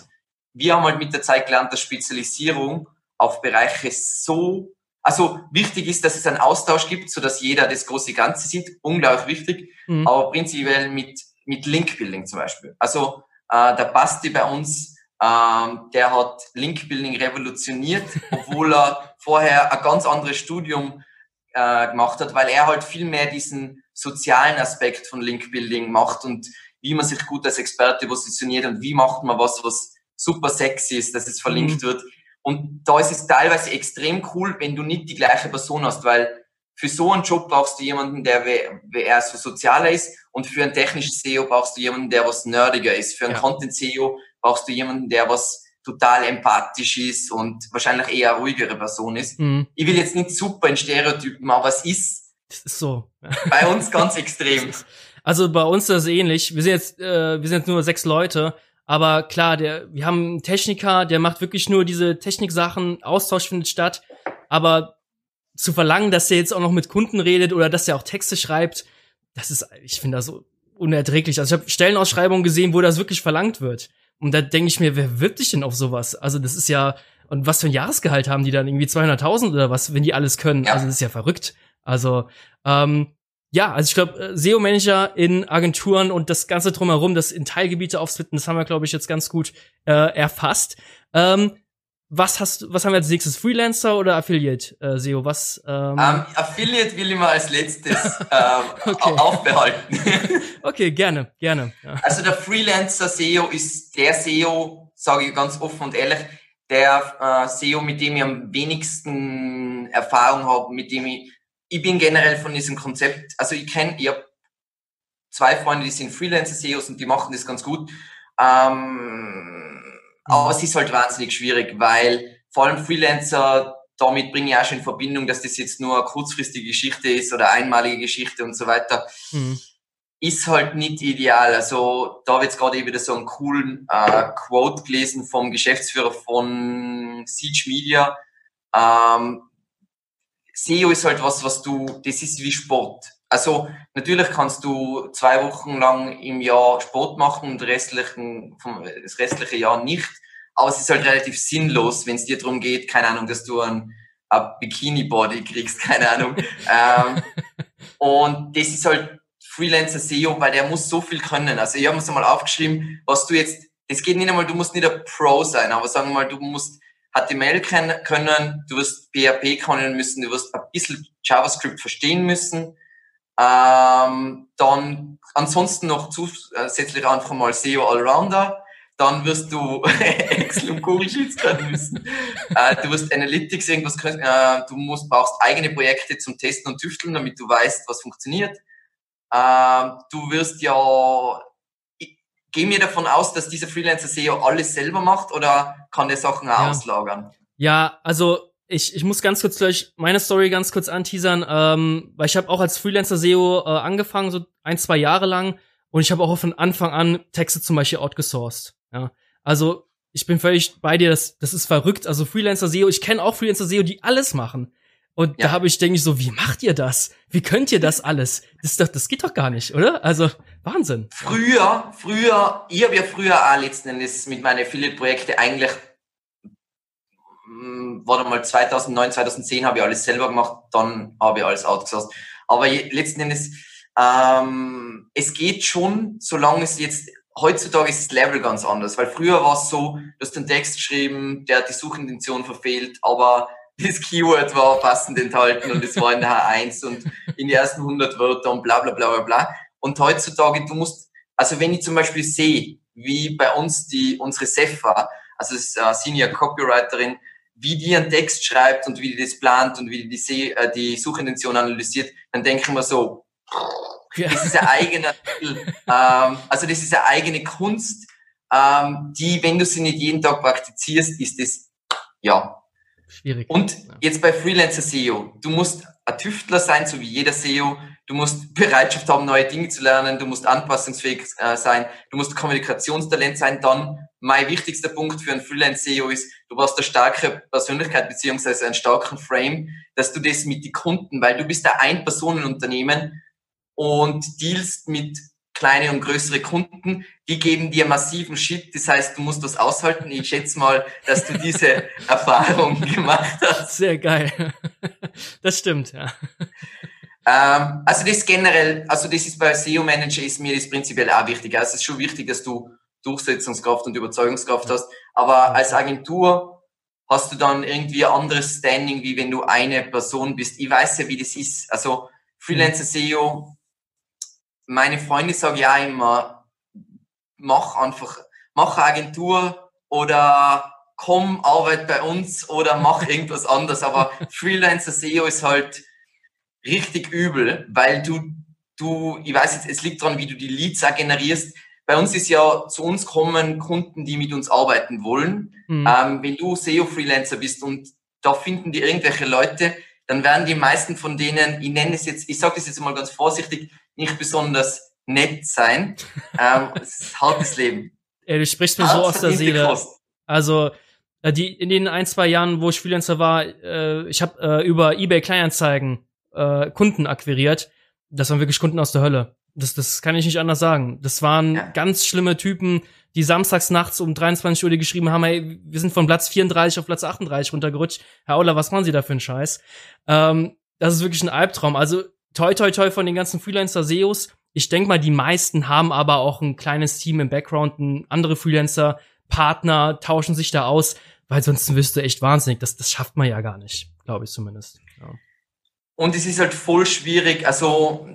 wir haben halt mit der Zeit gelernt, dass Spezialisierung auf Bereiche so, also wichtig ist, dass es einen Austausch gibt, so dass jeder das große Ganze sieht, unglaublich wichtig, mhm. aber prinzipiell mit, mit Link-Building zum Beispiel. Also äh, der Basti bei uns, ähm, der hat Link-Building revolutioniert, <laughs> obwohl er vorher ein ganz anderes Studium äh, gemacht hat, weil er halt viel mehr diesen sozialen Aspekt von Link-Building macht und wie man sich gut als Experte positioniert und wie macht man was, was super sexy ist, dass es verlinkt mhm. wird. Und da ist es teilweise extrem cool, wenn du nicht die gleiche Person hast, weil für so einen Job brauchst du jemanden, der eher so sozialer ist und für ein technisches SEO brauchst du jemanden, der was nerdiger ist. Für ein ja. Content SEO brauchst du jemanden, der was total empathisch ist und wahrscheinlich eher ruhigere Person ist. Mhm. Ich will jetzt nicht super in Stereotypen, aber es ist, das ist so. bei uns ganz extrem. Also bei uns ist das ähnlich. Wir sind jetzt, äh, wir sind jetzt nur sechs Leute, aber klar, der, wir haben einen Techniker, der macht wirklich nur diese Techniksachen, Austausch findet statt, aber zu verlangen, dass er jetzt auch noch mit Kunden redet oder dass er auch Texte schreibt, das ist, ich finde das so unerträglich. Also ich habe Stellenausschreibungen gesehen, wo das wirklich verlangt wird. Und da denke ich mir, wer wirbt dich denn auf sowas? Also das ist ja, und was für ein Jahresgehalt haben die dann? Irgendwie 200.000 oder was, wenn die alles können? Ja. Also das ist ja verrückt. Also, ähm, ja, also ich glaube, äh, SEO-Manager in Agenturen und das Ganze drumherum, das in Teilgebiete aufsplitten, das haben wir, glaube ich, jetzt ganz gut äh, erfasst. Ähm, was hast was haben wir als nächstes? Freelancer oder Affiliate äh, SEO? Was? Ähm? Um, Affiliate will ich mal als letztes <laughs> ähm, okay. aufbehalten. <laughs> <laughs> okay, gerne, gerne. Ja. Also der Freelancer SEO ist der SEO, sage ich ganz offen und ehrlich, der äh, SEO, mit dem ich am wenigsten Erfahrung habe, mit dem ich ich bin generell von diesem Konzept, also ich kenne, ich habe zwei Freunde, die sind Freelancer-SEOs und die machen das ganz gut. Ähm, aber es ist halt wahnsinnig schwierig, weil vor allem Freelancer, damit bringe ich auch schon in Verbindung, dass das jetzt nur eine kurzfristige Geschichte ist oder einmalige Geschichte und so weiter. Mhm. Ist halt nicht ideal. Also da habe ich jetzt gerade wieder so einen coolen äh, Quote gelesen vom Geschäftsführer von Siege Media. Ähm, SEO ist halt was, was du, das ist wie Sport. Also natürlich kannst du zwei Wochen lang im Jahr Sport machen und restlichen, das restliche Jahr nicht. Aber es ist halt relativ sinnlos, wenn es dir darum geht, keine Ahnung, dass du ein, ein Bikini-Body kriegst, <laughs> keine Ahnung. ähm, und das ist halt Freelancer SEO, weil der muss so viel können. Also ich habe mir so mal aufgeschrieben, was du jetzt, das geht nicht einmal, du musst nicht ein Pro sein, aber sagen wir mal, du musst HTML können, du wirst PHP können müssen, du wirst ein bisschen JavaScript verstehen müssen. Ähm, dann ansonsten noch zusätzlich einfach mal SEO Allrounder. Dann wirst du <laughs> Excel und Google Sheets können müssen. Äh, du wirst Analytics irgendwas können. Äh, du musst, brauchst eigene Projekte zum Testen und Tüfteln, damit du weißt, was funktioniert. Äh, du wirst ja Geh mir davon aus, dass dieser Freelancer SEO alles selber macht oder kann der Sachen auch ja. auslagern? Ja, also ich, ich muss ganz kurz gleich meine Story ganz kurz anteasern, ähm, weil ich habe auch als Freelancer SEO äh, angefangen, so ein, zwei Jahre lang und ich habe auch von Anfang an Texte zum Beispiel outgesourced. Ja, also ich bin völlig bei dir, das, das ist verrückt. Also Freelancer SEO, ich kenne auch Freelancer SEO, die alles machen. Und ja. da habe ich, denke ich so, wie macht ihr das? Wie könnt ihr das alles? Das, doch, das geht doch gar nicht, oder? Also Wahnsinn. Früher, früher, ich habe ja früher auch letzten Endes mit meinen Affiliate-Projekten eigentlich, mh, warte mal, 2009, 2010 habe ich alles selber gemacht, dann habe ich alles outgesourced. Aber letzten Endes, ähm, es geht schon, solange es jetzt heutzutage ist das Level ganz anders, weil früher war es so, du hast einen Text geschrieben, der hat die Suchintention verfehlt, aber das Keyword war passend enthalten und es war in der H1 und in den ersten 100 Wörtern und bla bla bla bla bla. Und heutzutage, du musst, also wenn ich zum Beispiel sehe, wie bei uns die, unsere Sefa, also eine Senior Copywriterin, wie die einen Text schreibt und wie die das plant und wie die die, äh, die Suchintention analysiert, dann denke ich mir so, ja. das ist ein eigener, ähm, also das ist eine eigene Kunst, ähm, die, wenn du sie nicht jeden Tag praktizierst, ist das, ja, Schwierig. Und jetzt bei Freelancer SEO, du musst ein Tüftler sein, so wie jeder SEO. Du musst Bereitschaft haben, neue Dinge zu lernen. Du musst anpassungsfähig äh, sein. Du musst Kommunikationstalent sein. Dann mein wichtigster Punkt für einen Freelance-SEO ist, du brauchst eine starke Persönlichkeit beziehungsweise einen starken Frame, dass du das mit den Kunden, weil du bist ein Ein-Personen-Unternehmen und dealst mit kleine und größere Kunden, die geben dir massiven Shit. Das heißt, du musst das aushalten. Ich schätze mal, dass du diese <laughs> Erfahrung gemacht hast. Sehr geil. Das stimmt, ja. Ähm, also das generell, also das ist bei SEO Manager ist mir das prinzipiell auch wichtig. Also es ist schon wichtig, dass du Durchsetzungskraft und Überzeugungskraft hast. Aber als Agentur hast du dann irgendwie ein anderes Standing, wie wenn du eine Person bist. Ich weiß ja, wie das ist. Also Freelancer SEO meine Freunde sagen ja immer, mach einfach, mach eine Agentur oder komm, arbeit bei uns oder mach irgendwas anderes. Aber <laughs> Freelancer SEO ist halt richtig übel, weil du, du, ich weiß jetzt, es liegt daran, wie du die Leads auch generierst. Bei uns ist ja zu uns kommen Kunden, die mit uns arbeiten wollen. Mhm. Ähm, wenn du SEO-Freelancer bist und da finden die irgendwelche Leute, dann werden die meisten von denen, ich nenne es jetzt, ich sage das jetzt mal ganz vorsichtig, nicht besonders nett sein. ähm, <laughs> es ist hartes Leben. Ey, du sprichst mir Hart so aus der Seele. Kost. Also äh, die in den ein zwei Jahren, wo ich Freelancer war, äh, ich habe äh, über eBay Kleinanzeigen äh, Kunden akquiriert. Das waren wirklich Kunden aus der Hölle. Das, das kann ich nicht anders sagen. Das waren ja. ganz schlimme Typen, die samstags nachts um 23 Uhr geschrieben haben, hey, wir sind von Platz 34 auf Platz 38 runtergerutscht. Herr Auler, was machen Sie da für einen Scheiß? Ähm, das ist wirklich ein Albtraum. Also toi toi toi von den ganzen Freelancer-SEOs. Ich denke mal, die meisten haben aber auch ein kleines Team im Background, andere Freelancer, Partner, tauschen sich da aus, weil sonst wirst du echt wahnsinnig. Das, das schafft man ja gar nicht, glaube ich zumindest. Ja. Und es ist halt voll schwierig. Also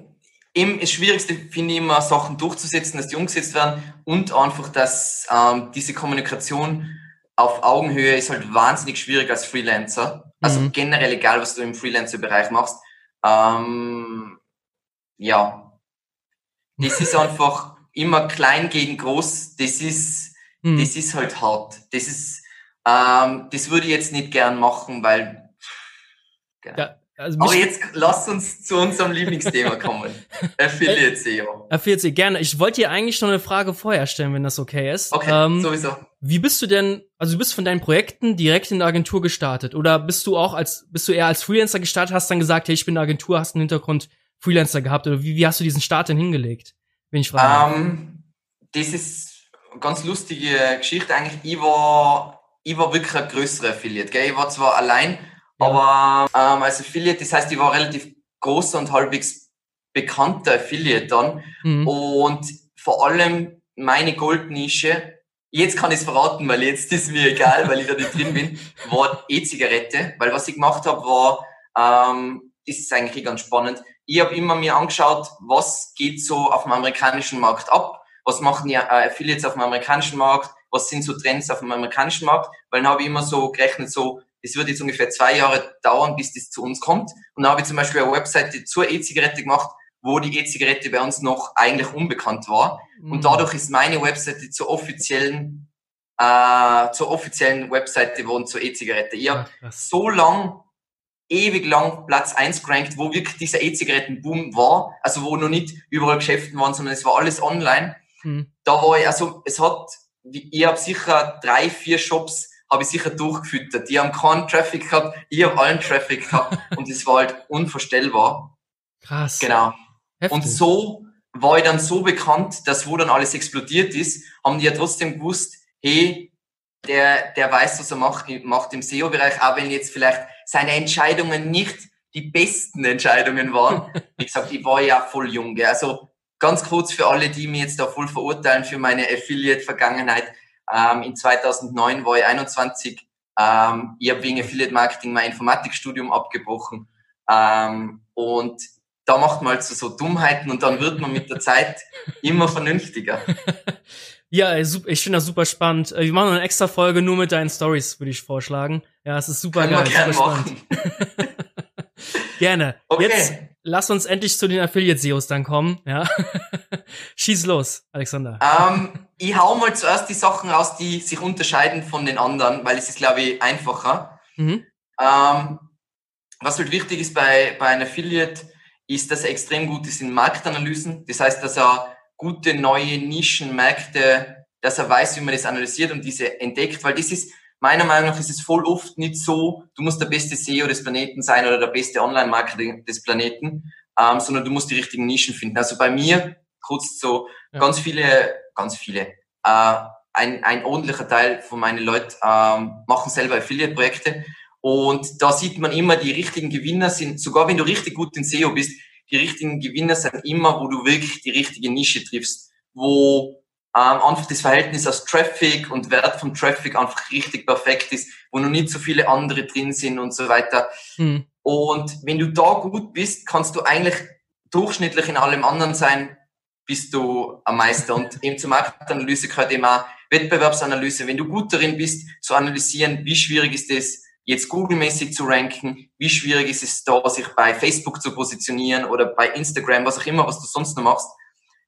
eben das Schwierigste finde ich immer, Sachen durchzusetzen, dass die umgesetzt werden und einfach, dass ähm, diese Kommunikation auf Augenhöhe ist halt wahnsinnig schwierig als Freelancer. Also mhm. generell egal, was du im Freelancer-Bereich machst. Ähm, ja, das ist einfach immer klein gegen groß. Das ist, mhm. das ist halt hart. Das ist, ähm, das würde ich jetzt nicht gern machen, weil. Genau. Ja, also Aber jetzt lass uns zu unserem Lieblingsthema kommen. Affiliate SEO. Affiliate SEO, gerne. Ich wollte dir eigentlich noch eine Frage vorher stellen, wenn das okay ist. Okay, ähm, sowieso. Wie bist du denn, also du bist von deinen Projekten direkt in der Agentur gestartet oder bist du auch als, bist du eher als Freelancer gestartet, hast dann gesagt, hey, ich bin in der Agentur, hast einen Hintergrund Freelancer gehabt oder wie, wie hast du diesen Start denn hingelegt? Wenn ich frage. Um, das ist eine ganz lustige Geschichte eigentlich. Ich war, ich war wirklich ein größerer Affiliate, gell? Ich war zwar allein, aber ähm, als Affiliate, das heißt, ich war relativ großer und halbwegs bekannter Affiliate dann. Mhm. Und vor allem meine Goldnische, jetzt kann ich es verraten, weil jetzt ist mir egal, weil ich da nicht drin bin, <laughs> war E-Zigarette. Weil was ich gemacht habe, war, ähm, das ist eigentlich ganz spannend. Ich habe immer mir angeschaut, was geht so auf dem amerikanischen Markt ab, was machen die äh, Affiliates auf dem amerikanischen Markt, was sind so Trends auf dem amerikanischen Markt, weil dann habe ich immer so gerechnet, so es wird jetzt ungefähr zwei Jahre dauern, bis das zu uns kommt. Und dann habe ich zum Beispiel eine Webseite zur E-Zigarette gemacht, wo die E-Zigarette bei uns noch eigentlich unbekannt war. Mhm. Und dadurch ist meine Webseite zur offiziellen, äh, zur offiziellen Webseite geworden zur E-Zigarette. Ich habe so lang, ewig lang Platz eins gerankt, wo wirklich dieser E-Zigaretten-Boom war, also wo noch nicht überall Geschäften waren, sondern es war alles online. Mhm. Da war ich, also es hat, ich habe sicher drei, vier Shops habe ich sicher durchgefüttert. Die haben keinen Traffic gehabt, ich habe allen Traffic gehabt <laughs> und es war halt unvorstellbar. Krass. Genau. Heftig. Und so war ich dann so bekannt, dass wo dann alles explodiert ist, haben die ja trotzdem gewusst, hey, der, der weiß, was er macht, macht im SEO-Bereich, auch wenn jetzt vielleicht seine Entscheidungen nicht die besten Entscheidungen waren. <laughs> Wie gesagt, ich war ja voll jung. Gell? Also ganz kurz für alle, die mich jetzt da voll verurteilen für meine Affiliate-Vergangenheit. Ähm, in 2009 war ich 21. Ähm, ich habe wegen Affiliate Marketing mein Informatikstudium abgebrochen. Ähm, und da macht man halt so, so Dummheiten und dann wird man mit der Zeit <laughs> immer vernünftiger. <laughs> Ja, ich finde das super spannend. Wir machen eine extra Folge nur mit deinen Stories, würde ich vorschlagen. Ja, es ist super Können geil, super machen. spannend. <laughs> gerne. Okay. Jetzt lass uns endlich zu den Affiliate-SEOs dann kommen. Ja. <laughs> Schieß los, Alexander. Ähm, ich hau mal zuerst die Sachen raus, die sich unterscheiden von den anderen, weil es ist, glaube ich, einfacher. Mhm. Ähm, was halt wichtig ist bei, bei einem Affiliate, ist, dass er extrem gut ist in Marktanalysen. Das heißt, dass er gute neue Nischenmärkte, dass er weiß, wie man das analysiert und diese entdeckt, weil das ist, meiner Meinung nach ist es voll oft nicht so, du musst der beste SEO des Planeten sein oder der beste Online-Marketing des Planeten, ähm, sondern du musst die richtigen Nischen finden. Also bei mir, kurz so, ja. ganz viele, ganz viele, äh, ein, ein ordentlicher Teil von meinen Leuten ähm, machen selber Affiliate-Projekte und da sieht man immer, die richtigen Gewinner sind, sogar wenn du richtig gut in SEO bist, die richtigen Gewinner sind immer, wo du wirklich die richtige Nische triffst, wo ähm, einfach das Verhältnis aus Traffic und Wert von Traffic einfach richtig perfekt ist, wo noch nicht so viele andere drin sind und so weiter. Hm. Und wenn du da gut bist, kannst du eigentlich durchschnittlich in allem anderen sein, bist du am Meister. Und <laughs> eben zur Marktanalyse gehört eben auch Wettbewerbsanalyse. Wenn du gut darin bist, zu analysieren, wie schwierig ist es, jetzt Google-mäßig zu ranken, wie schwierig ist es da, sich bei Facebook zu positionieren oder bei Instagram, was auch immer, was du sonst noch machst.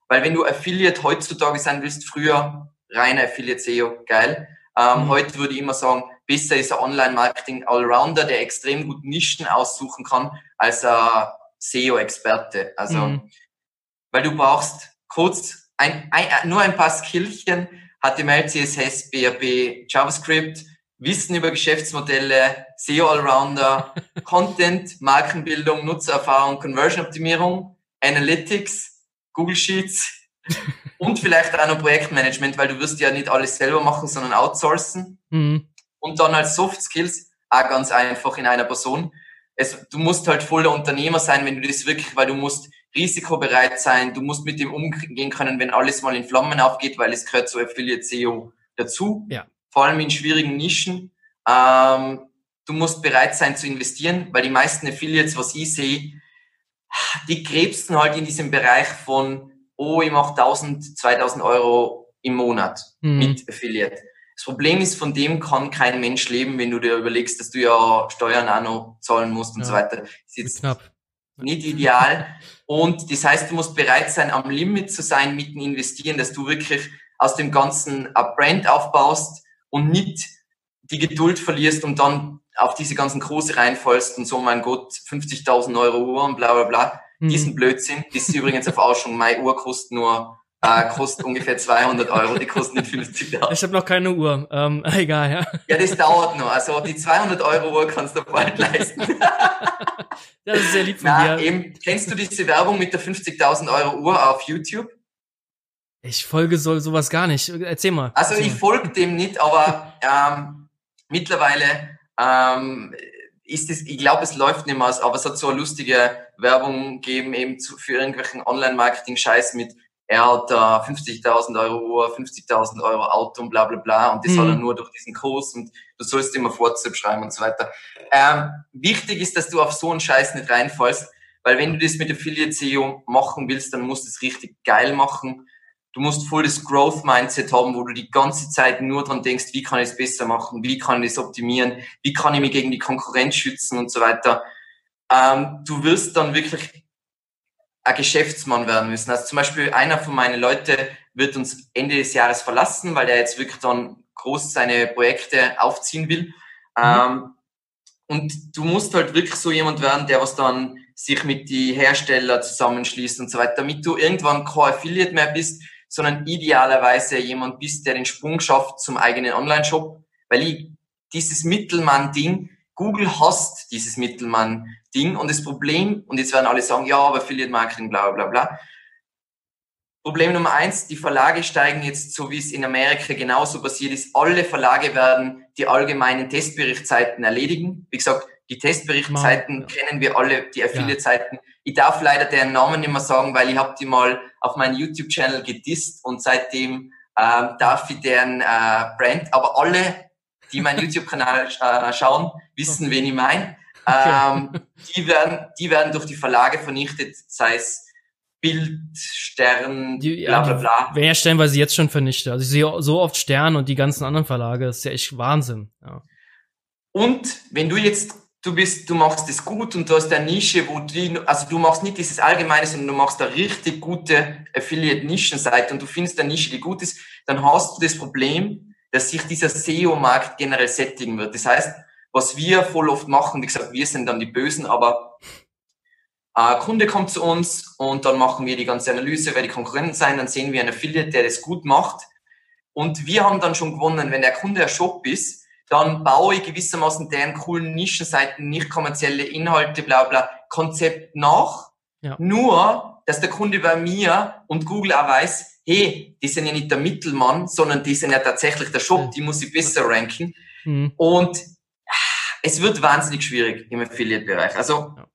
Weil wenn du Affiliate heutzutage sein willst, früher reiner Affiliate SEO, geil. Ähm, mhm. Heute würde ich immer sagen, besser ist ein Online-Marketing Allrounder, der extrem gut Nischen aussuchen kann, als ein SEO-Experte. Also, mhm. weil du brauchst kurz ein, ein, nur ein paar Skillchen, HTML, CSS, BRB, JavaScript, Wissen über Geschäftsmodelle, SEO Allrounder, <laughs> Content, Markenbildung, Nutzererfahrung, Conversion-Optimierung, Analytics, Google Sheets und vielleicht auch noch Projektmanagement, weil du wirst ja nicht alles selber machen, sondern outsourcen. Mhm. Und dann als Soft Skills auch ganz einfach in einer Person. Es, du musst halt voller Unternehmer sein, wenn du das wirklich, weil du musst risikobereit sein, du musst mit dem umgehen können, wenn alles mal in Flammen aufgeht, weil es gehört zu Affiliate SEO dazu. Ja vor allem in schwierigen Nischen. Ähm, du musst bereit sein zu investieren, weil die meisten Affiliates, was ich sehe, die krebsten halt in diesem Bereich von, oh, ich mache 1000, 2000 Euro im Monat mhm. mit Affiliate. Das Problem ist, von dem kann kein Mensch leben, wenn du dir überlegst, dass du ja Steuern auch noch zahlen musst und ja. so weiter. Das ist jetzt knapp. nicht ideal. Und das heißt, du musst bereit sein, am Limit zu sein, mitten investieren, dass du wirklich aus dem Ganzen ein Brand aufbaust, und nicht die Geduld verlierst und dann auf diese ganzen Kurse reinfallst und so, mein Gott, 50.000 Euro Uhr und bla bla bla. Mhm. Diesen Blödsinn, das ist übrigens auf Ausschuung, meine Uhr kostet nur, äh, kostet ungefähr 200 Euro, die kostet nicht 50 Euro. Ich habe noch keine Uhr, ähm, <laughs> egal, ja. Ja, das dauert noch, also die 200 Euro Uhr kannst du bald leisten. <laughs> das ist sehr lieb von Na, dir. Eben, kennst du diese Werbung mit der 50.000 Euro Uhr auf YouTube? Ich folge so, sowas gar nicht. Erzähl mal. Also ich folge dem nicht, aber ähm, mittlerweile ähm, ist es, ich glaube, es läuft nicht mehr, aber es hat so eine lustige Werbung gegeben, eben zu, für irgendwelchen Online-Marketing-Scheiß mit, er hat da 50.000 Euro Uhr, 50.000 Euro Auto und bla bla bla und das mhm. hat er nur durch diesen Kurs und du sollst immer WhatsApp schreiben und so weiter. Ähm, wichtig ist, dass du auf so einen Scheiß nicht reinfallst, weil wenn du das mit Affiliate SEO machen willst, dann musst du es richtig geil machen Du musst voll das Growth Mindset haben, wo du die ganze Zeit nur dran denkst, wie kann ich es besser machen, wie kann ich es optimieren, wie kann ich mich gegen die Konkurrenz schützen und so weiter. Ähm, du wirst dann wirklich ein Geschäftsmann werden müssen. Also zum Beispiel einer von meinen Leuten wird uns Ende des Jahres verlassen, weil er jetzt wirklich dann groß seine Projekte aufziehen will. Mhm. Ähm, und du musst halt wirklich so jemand werden, der was dann sich mit die Hersteller zusammenschließt und so weiter, damit du irgendwann kein Affiliate mehr bist, sondern idealerweise jemand bist, der den Sprung schafft zum eigenen Online-Shop, weil ich dieses Mittelmann-Ding, Google hasst dieses Mittelmann-Ding und das Problem, und jetzt werden alle sagen, ja, aber Affiliate-Marketing, bla bla bla. Problem Nummer eins, die Verlage steigen jetzt, so wie es in Amerika genauso passiert ist, alle Verlage werden die allgemeinen Testberichtszeiten erledigen. Wie gesagt, die Testberichtszeiten kennen wir alle, die Affiliate-Zeiten. Ja. Ich darf leider deren Namen nicht mehr sagen, weil ich habe die mal auf meinen YouTube-Channel gedisst und seitdem ähm, darf ich deren äh, Brand, aber alle, die meinen <laughs> YouTube-Kanal äh, schauen, wissen, wen ich meine. Ähm, die, werden, die werden durch die Verlage vernichtet, sei es Bild, Stern, die, bla bla bla. Werden ja stellenweise jetzt schon vernichtet. Also ich sehe so oft Stern und die ganzen anderen Verlage, das ist ja echt Wahnsinn. Ja. Und wenn du jetzt du bist, du machst es gut und du hast eine Nische, wo du, also du machst nicht dieses Allgemeine, sondern du machst eine richtig gute Affiliate-Nischenseite und du findest eine Nische, die gut ist, dann hast du das Problem, dass sich dieser SEO-Markt generell sättigen wird. Das heißt, was wir voll oft machen, wie gesagt, wir sind dann die Bösen, aber ein Kunde kommt zu uns und dann machen wir die ganze Analyse, wer die Konkurrenten sein, dann sehen wir einen Affiliate, der das gut macht und wir haben dann schon gewonnen, wenn der Kunde ein Shop ist, dann baue ich gewissermaßen deren coolen Nischenseiten, nicht kommerzielle Inhalte, bla bla, Konzept nach. Ja. Nur, dass der Kunde bei mir und Google auch weiß, hey, die sind ja nicht der Mittelmann, sondern die sind ja tatsächlich der Shop, die muss ich besser ranken. Mhm. Und es wird wahnsinnig schwierig im Affiliate-Bereich. Also ja.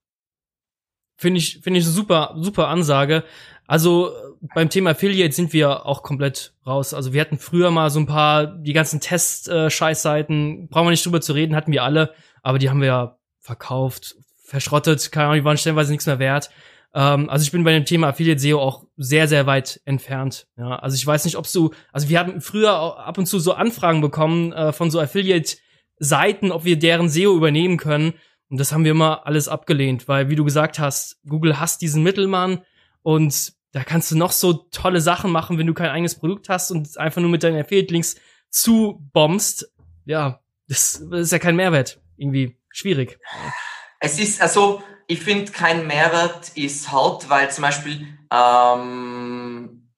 finde ich finde ich eine super super Ansage. Also beim Thema Affiliate sind wir auch komplett raus. Also wir hatten früher mal so ein paar, die ganzen Test-Scheißseiten, brauchen wir nicht drüber zu reden, hatten wir alle, aber die haben wir ja verkauft, verschrottet, keine Ahnung, die waren stellenweise nichts mehr wert. Ähm, also ich bin bei dem Thema Affiliate SEO auch sehr, sehr weit entfernt. Ja, also ich weiß nicht, ob du, also wir haben früher ab und zu so Anfragen bekommen äh, von so Affiliate-Seiten, ob wir deren SEO übernehmen können. Und das haben wir immer alles abgelehnt, weil, wie du gesagt hast, Google hasst diesen Mittelmann und da kannst du noch so tolle Sachen machen, wenn du kein eigenes Produkt hast und einfach nur mit deinen Affiliate-Links zubombst. Ja, das, das ist ja kein Mehrwert. Irgendwie schwierig. Es ist, also, ich finde, kein Mehrwert ist halt, weil zum Beispiel ähm,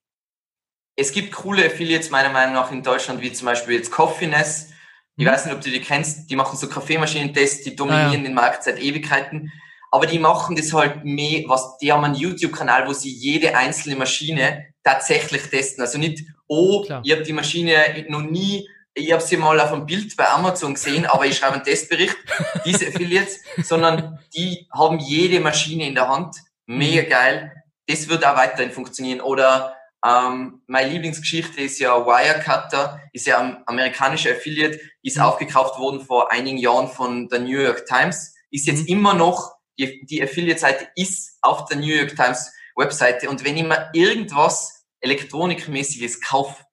es gibt coole Affiliates meiner Meinung nach in Deutschland, wie zum Beispiel jetzt Coffeeness. Ich mhm. weiß nicht, ob du die kennst. Die machen so Kaffeemaschinentests, die dominieren ah, ja. den Markt seit Ewigkeiten. Aber die machen das halt mehr, was, die haben einen YouTube-Kanal, wo sie jede einzelne Maschine tatsächlich testen. Also nicht, oh, Klar. ich habe die Maschine noch nie ich habe sie mal auf einem Bild bei Amazon gesehen, aber ich schreibe einen Testbericht, diese Affiliates, <laughs> sondern die haben jede Maschine in der Hand. Mega mhm. geil. Das wird auch weiterhin funktionieren. Oder ähm, meine Lieblingsgeschichte ist ja Wirecutter, ist ja ein amerikanischer Affiliate, ist mhm. aufgekauft worden vor einigen Jahren von der New York Times, ist jetzt mhm. immer noch, die, die Affiliate-Seite ist auf der New York Times Webseite und wenn ich mir irgendwas Elektronikmäßiges kaufe,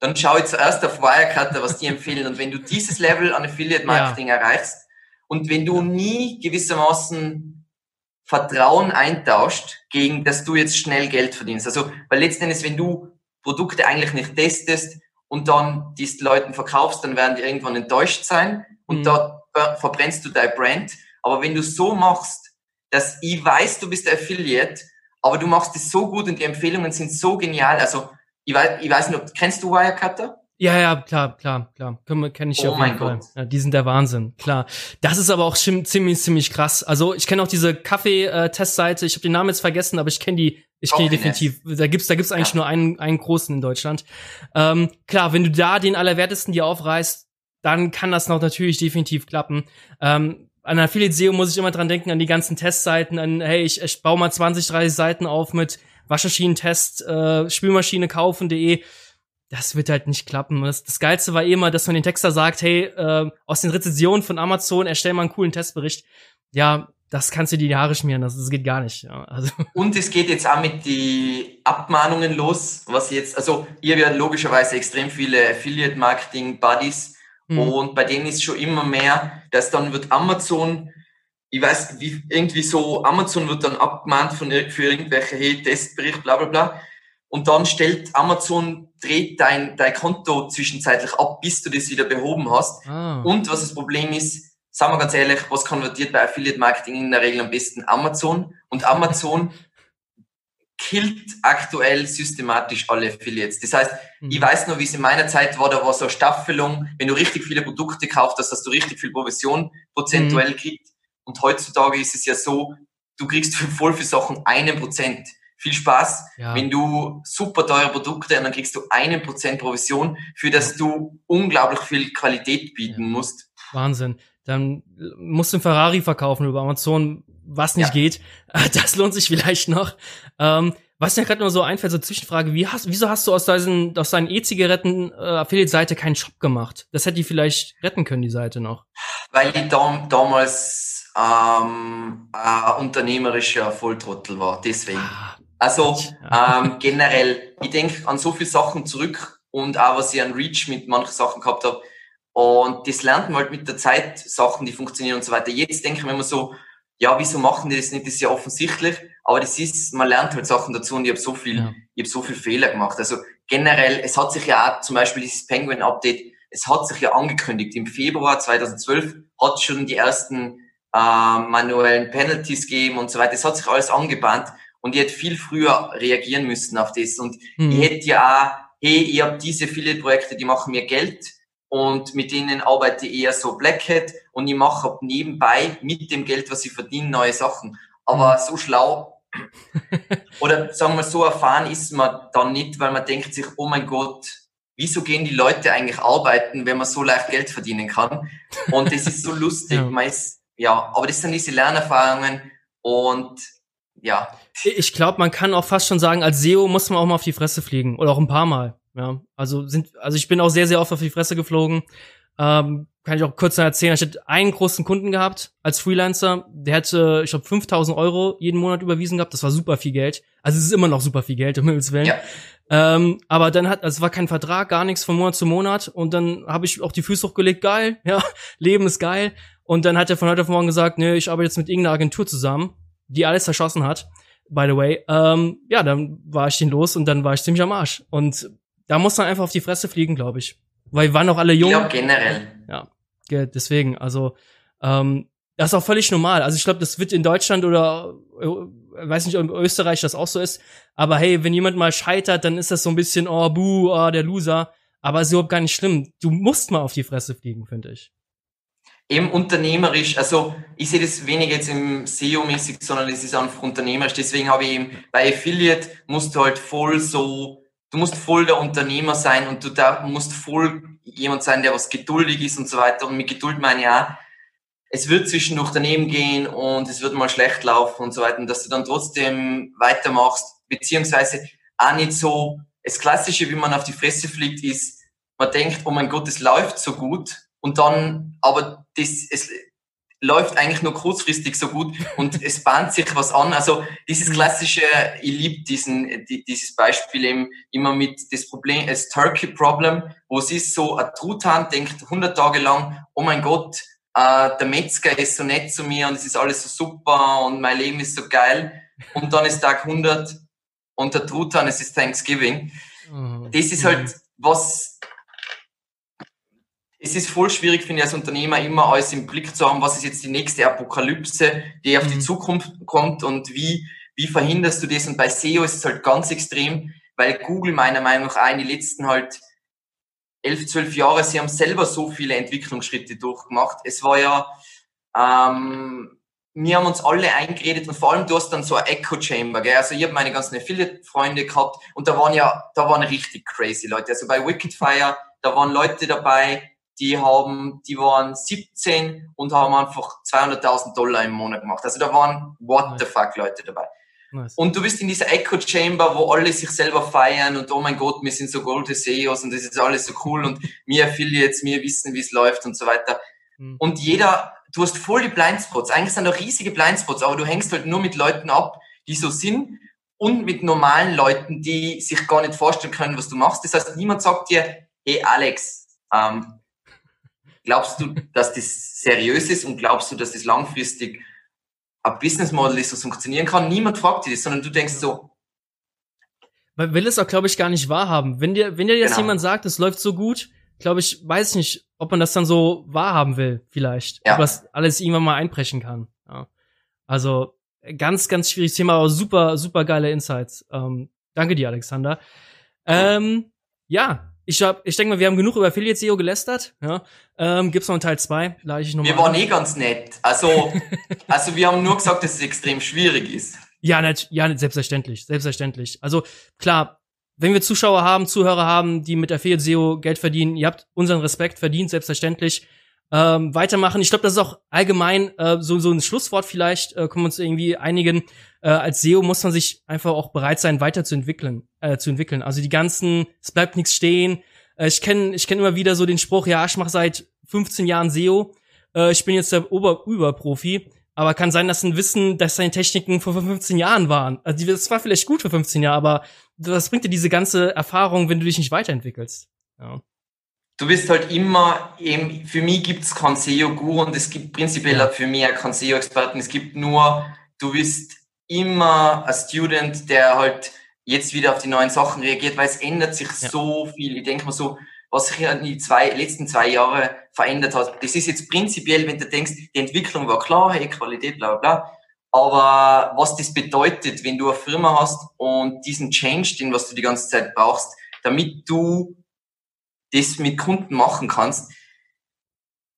dann schau ich zuerst auf Wirecutter, was die empfehlen. Und wenn du dieses Level an Affiliate Marketing ja. erreichst und wenn du nie gewissermaßen Vertrauen eintauscht, gegen dass du jetzt schnell Geld verdienst. Also, weil letztendlich, wenn du Produkte eigentlich nicht testest und dann dies Leuten verkaufst, dann werden die irgendwann enttäuscht sein und mhm. da verbrennst du dein Brand. Aber wenn du so machst, dass ich weiß, du bist Affiliate, aber du machst es so gut und die Empfehlungen sind so genial. Also ich weiß, ich weiß nicht, ob, kennst du Wirecutter? Ja, ja, klar, klar, klar. Kenne ich oh auf jeden Fall. Ja, die sind der Wahnsinn, klar. Das ist aber auch ziemlich, ziemlich krass. Also ich kenne auch diese Kaffee-Testseite. Ich habe den Namen jetzt vergessen, aber ich kenne die. Ich kenne die definitiv. Da gibt's, da gibt's eigentlich ja. nur einen, einen großen in Deutschland. Ähm, klar, wenn du da den allerwertesten dir aufreißt, dann kann das noch natürlich definitiv klappen. Ähm, an Affiliate SEO muss ich immer dran denken, an die ganzen Testseiten, an, hey, ich, ich baue mal 20, 30 Seiten auf mit Waschmaschinentest, äh, Spülmaschine kaufen.de. Das wird halt nicht klappen. Das, das Geilste war eh immer, dass man den Texter sagt, hey, äh, aus den Rezensionen von Amazon erstell mal einen coolen Testbericht. Ja, das kannst du dir die Haare schmieren, das, das geht gar nicht. Ja, also. <laughs> Und es geht jetzt auch mit die Abmahnungen los, was jetzt, also ihr werdet logischerweise extrem viele Affiliate-Marketing-Buddies mhm. und bei denen ist schon immer mehr, dass dann wird Amazon ich weiß, wie irgendwie so, Amazon wird dann abgemahnt von, für irgendwelche, hey, Testbericht, bla, bla, bla. Und dann stellt Amazon, dreht dein, dein Konto zwischenzeitlich ab, bis du das wieder behoben hast. Ah. Und was das Problem ist, sagen wir ganz ehrlich, was konvertiert bei Affiliate Marketing in der Regel am besten? Amazon. Und Amazon killt aktuell systematisch alle Affiliates. Das heißt, mhm. ich weiß noch, wie es in meiner Zeit war, da war so eine Staffelung, wenn du richtig viele Produkte gekauft hast, hast du richtig viel Provision prozentuell mhm. gekriegt. Und heutzutage ist es ja so, du kriegst für voll für Sachen einen Prozent. Viel Spaß, ja. wenn du super teure Produkte und dann kriegst du einen Prozent Provision, für das du unglaublich viel Qualität bieten ja. musst. Wahnsinn. Dann musst du einen Ferrari verkaufen über Amazon, was nicht ja. geht. <laughs> Das lohnt sich vielleicht noch. Ähm, was mir gerade nur so einfällt, so Zwischenfrage, wie hast, wieso hast du aus deinen, aus deinen E-Zigaretten äh, Affiliate-Seite keinen Shop gemacht? Das hätte die vielleicht retten können, die Seite noch. Weil die dam damals ähm, äh, unternehmerischer Volltrottel war. Deswegen. Ah, also ähm, generell, ich denke an so viele Sachen zurück und auch was ich an Reach mit manchen Sachen gehabt habe. Und das lernt man halt mit der Zeit, Sachen, die funktionieren und so weiter. Jetzt denke ich mir immer so, ja, wieso machen die das nicht? Das ist ja offensichtlich. Aber das ist, man lernt halt Sachen dazu und ich habe so viel, ja. ich habe so viel Fehler gemacht. Also generell, es hat sich ja auch zum Beispiel dieses Penguin-Update, es hat sich ja angekündigt. Im Februar 2012 hat schon die ersten äh, manuellen Penalties geben und so weiter. Das hat sich alles angebahnt und ich hätte viel früher reagieren müssen auf das. Und mhm. ich hätte ja auch, hey, ich habe diese viele Projekte, die machen mir Geld und mit denen arbeite ich eher so Black Hat und ich mache nebenbei mit dem Geld, was ich verdiene, neue Sachen. Aber mhm. so schlau <laughs> oder sagen wir so erfahren ist man dann nicht, weil man denkt sich, oh mein Gott, wieso gehen die Leute eigentlich arbeiten, wenn man so leicht Geld verdienen kann? Und das ist so <laughs> lustig. ja. Man ist ja, aber das sind diese Lernerfahrungen und ja. Ich glaube, man kann auch fast schon sagen, als SEO muss man auch mal auf die Fresse fliegen oder auch ein paar Mal. Ja, also sind, also ich bin auch sehr, sehr oft auf die Fresse geflogen. Ähm, kann ich auch kurz erzählen. Ich hatte einen großen Kunden gehabt als Freelancer. Der hätte, ich glaube, 5000 Euro jeden Monat überwiesen gehabt. Das war super viel Geld. Also es ist immer noch super viel Geld, um Himmels Willen. Ja. Ähm, aber dann hat, also es war kein Vertrag, gar nichts von Monat zu Monat. Und dann habe ich auch die Füße hochgelegt. Geil, <laughs> ja, Leben ist geil. Und dann hat er von heute auf morgen gesagt, nee, ich arbeite jetzt mit irgendeiner Agentur zusammen, die alles zerschossen hat. By the way. Ähm, ja, dann war ich den los und dann war ich ziemlich am Arsch. Und da muss man einfach auf die Fresse fliegen, glaube ich. Weil wir waren auch alle jung. Ja, generell. Ja, deswegen, also ähm, das ist auch völlig normal. Also ich glaube, das wird in Deutschland oder äh, weiß nicht, ob in Österreich das auch so ist. Aber hey, wenn jemand mal scheitert, dann ist das so ein bisschen, oh, buh, oh, der Loser. Aber ist überhaupt gar nicht schlimm. Du musst mal auf die Fresse fliegen, finde ich. Eben unternehmerisch, also ich sehe das weniger jetzt im SEO-mäßig, sondern es ist einfach unternehmerisch. Deswegen habe ich eben bei Affiliate musst du halt voll so du musst voll der Unternehmer sein und du da musst voll jemand sein, der was geduldig ist und so weiter. Und mit Geduld meine ich auch, es wird zwischendurch daneben gehen und es wird mal schlecht laufen und so weiter. Und dass du dann trotzdem weitermachst, beziehungsweise auch nicht so, das Klassische, wie man auf die Fresse fliegt, ist, man denkt, oh mein Gott, es läuft so gut. Und dann, aber das, es, läuft eigentlich nur kurzfristig so gut und <laughs> es bahnt sich was an. Also dieses mhm. klassische, ich liebe diesen, dieses Beispiel eben immer mit das Problem, das Turkey Problem, wo es ist so, ein Truthahn denkt 100 Tage lang, oh mein Gott, äh, der Metzger ist so nett zu mir und es ist alles so super und mein Leben ist so geil. Und dann ist Tag 100 und der Truthahn, es ist Thanksgiving. Mhm. Das ist halt was, es ist voll schwierig, finde ich, als Unternehmer immer alles im Blick zu haben, was ist jetzt die nächste Apokalypse, die auf die mhm. Zukunft kommt und wie, wie verhinderst du das? Und bei SEO ist es halt ganz extrem, weil Google meiner Meinung nach auch in die letzten halt elf, zwölf Jahre, sie haben selber so viele Entwicklungsschritte durchgemacht. Es war ja, ähm, wir haben uns alle eingeredet und vor allem du hast dann so ein Echo Chamber, gell? Also ich habe meine ganzen Affiliate-Freunde gehabt und da waren ja, da waren richtig crazy Leute. Also bei Wickedfire, da waren Leute dabei, die haben, die waren 17 und haben einfach 200.000 Dollar im Monat gemacht. Also da waren what nice. the fuck Leute dabei. Nice. Und du bist in dieser Echo Chamber, wo alle sich selber feiern und oh mein Gott, wir sind so goldene SEOs und das ist alles so cool und wir Affiliates, wir wissen, wie es läuft und so weiter. Mhm. Und jeder, du hast voll die Blindspots. Eigentlich sind da riesige Blindspots, aber du hängst halt nur mit Leuten ab, die so sind und mit normalen Leuten, die sich gar nicht vorstellen können, was du machst. Das heißt, niemand sagt dir, hey Alex, ähm, Glaubst du, dass das seriös ist und glaubst du, dass das langfristig ein Business Model ist, das funktionieren kann? Niemand fragt dich das, sondern du denkst so. Man will es auch, glaube ich, gar nicht wahrhaben. Wenn dir, wenn dir jetzt genau. jemand sagt, es läuft so gut, glaube ich, weiß ich nicht, ob man das dann so wahrhaben will, vielleicht. Ja. Ob das alles irgendwann mal einbrechen kann. Ja. Also, ganz, ganz schwieriges Thema, aber super, super geile Insights. Ähm, danke dir, Alexander. Ähm, ja, ich hab, ich denke mal, wir haben genug über Affiliate SEO gelästert. Ja. Ähm, gibt's noch einen Teil 2? Lade ich noch Wir waren eh ganz nett. Also, <laughs> also wir haben nur gesagt, dass es extrem schwierig ist. Ja, nicht, ja, selbstverständlich, selbstverständlich. Also klar, wenn wir Zuschauer haben, Zuhörer haben, die mit Affiliate SEO Geld verdienen, ihr habt unseren Respekt verdient, selbstverständlich. Ähm, weitermachen. Ich glaube, das ist auch allgemein äh, so so ein Schlusswort vielleicht, äh, können wir uns irgendwie einigen äh, als SEO muss man sich einfach auch bereit sein, weiterzuentwickeln, äh, zu entwickeln. Also die ganzen, es bleibt nichts stehen. Äh, ich kenne ich kenn immer wieder so den Spruch, ja, ich mache seit 15 Jahren SEO, äh, ich bin jetzt der Ober Überprofi, aber kann sein, dass ein Wissen, dass seine Techniken vor 15 Jahren waren. Also das war vielleicht gut für 15 Jahre, aber was bringt dir diese ganze Erfahrung, wenn du dich nicht weiterentwickelst? Ja. Du bist halt immer, eben, für mich gibt's kein SEO-Guru und es gibt prinzipiell für mich auch keinen SEO-Experten. Es gibt nur, du bist immer ein Student, der halt jetzt wieder auf die neuen Sachen reagiert, weil es ändert sich ja. so viel. Ich denke mal so, was sich in die zwei, letzten zwei Jahre verändert hat. Das ist jetzt prinzipiell, wenn du denkst, die Entwicklung war klar, hey, Qualität, bla, bla, bla. Aber was das bedeutet, wenn du eine Firma hast und diesen Change, den was du die ganze Zeit brauchst, damit du das mit Kunden machen kannst.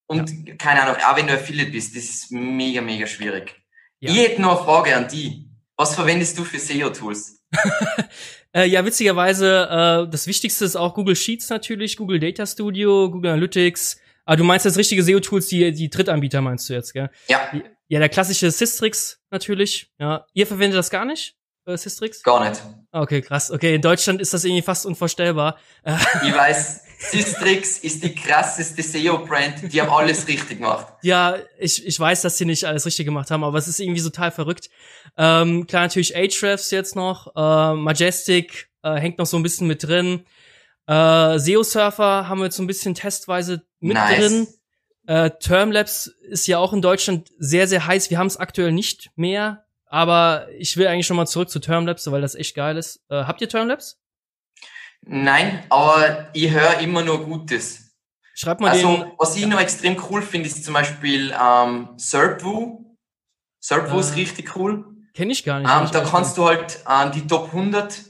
Und ja. keine Ahnung, auch wenn du Affiliate bist, das ist mega, mega schwierig. Ja. Ich hätte noch eine Frage an die. Was verwendest du für SEO-Tools? <laughs> äh, ja, witzigerweise, äh, das Wichtigste ist auch Google Sheets natürlich, Google Data Studio, Google Analytics. Aber ah, du meinst das richtige SEO-Tools, die, die Drittanbieter meinst du jetzt, gell? Ja. Ja, der klassische Systrix natürlich. Ja. Ihr verwendet das gar nicht? Systrix? Gar nicht. Okay, krass. Okay, in Deutschland ist das irgendwie fast unvorstellbar. ich weiß, Systrix ist die krasseste SEO-Brand, die haben alles richtig gemacht. Ja, ich, ich weiß, dass sie nicht alles richtig gemacht haben, aber es ist irgendwie total verrückt. Ähm, klar, natürlich Ahrefs jetzt noch, äh, Majestic äh, hängt noch so ein bisschen mit drin. Äh, SEO-Surfer haben wir jetzt so ein bisschen testweise mit nice. drin. Äh, Termlabs ist ja auch in Deutschland sehr, sehr heiß. Wir haben es aktuell nicht mehr, aber ich will eigentlich schon mal zurück zu Termlabs, weil das echt geil ist. Äh, habt ihr Termlabs? Nein, aber ich höre immer nur Gutes. Schreib mal also, den, was ich ja. noch extrem cool finde, ist zum Beispiel ähm, Serpwu. Serpwu äh, ist richtig cool. Kenne ich gar nicht. Ähm, da kannst du halt ähm, die Top 100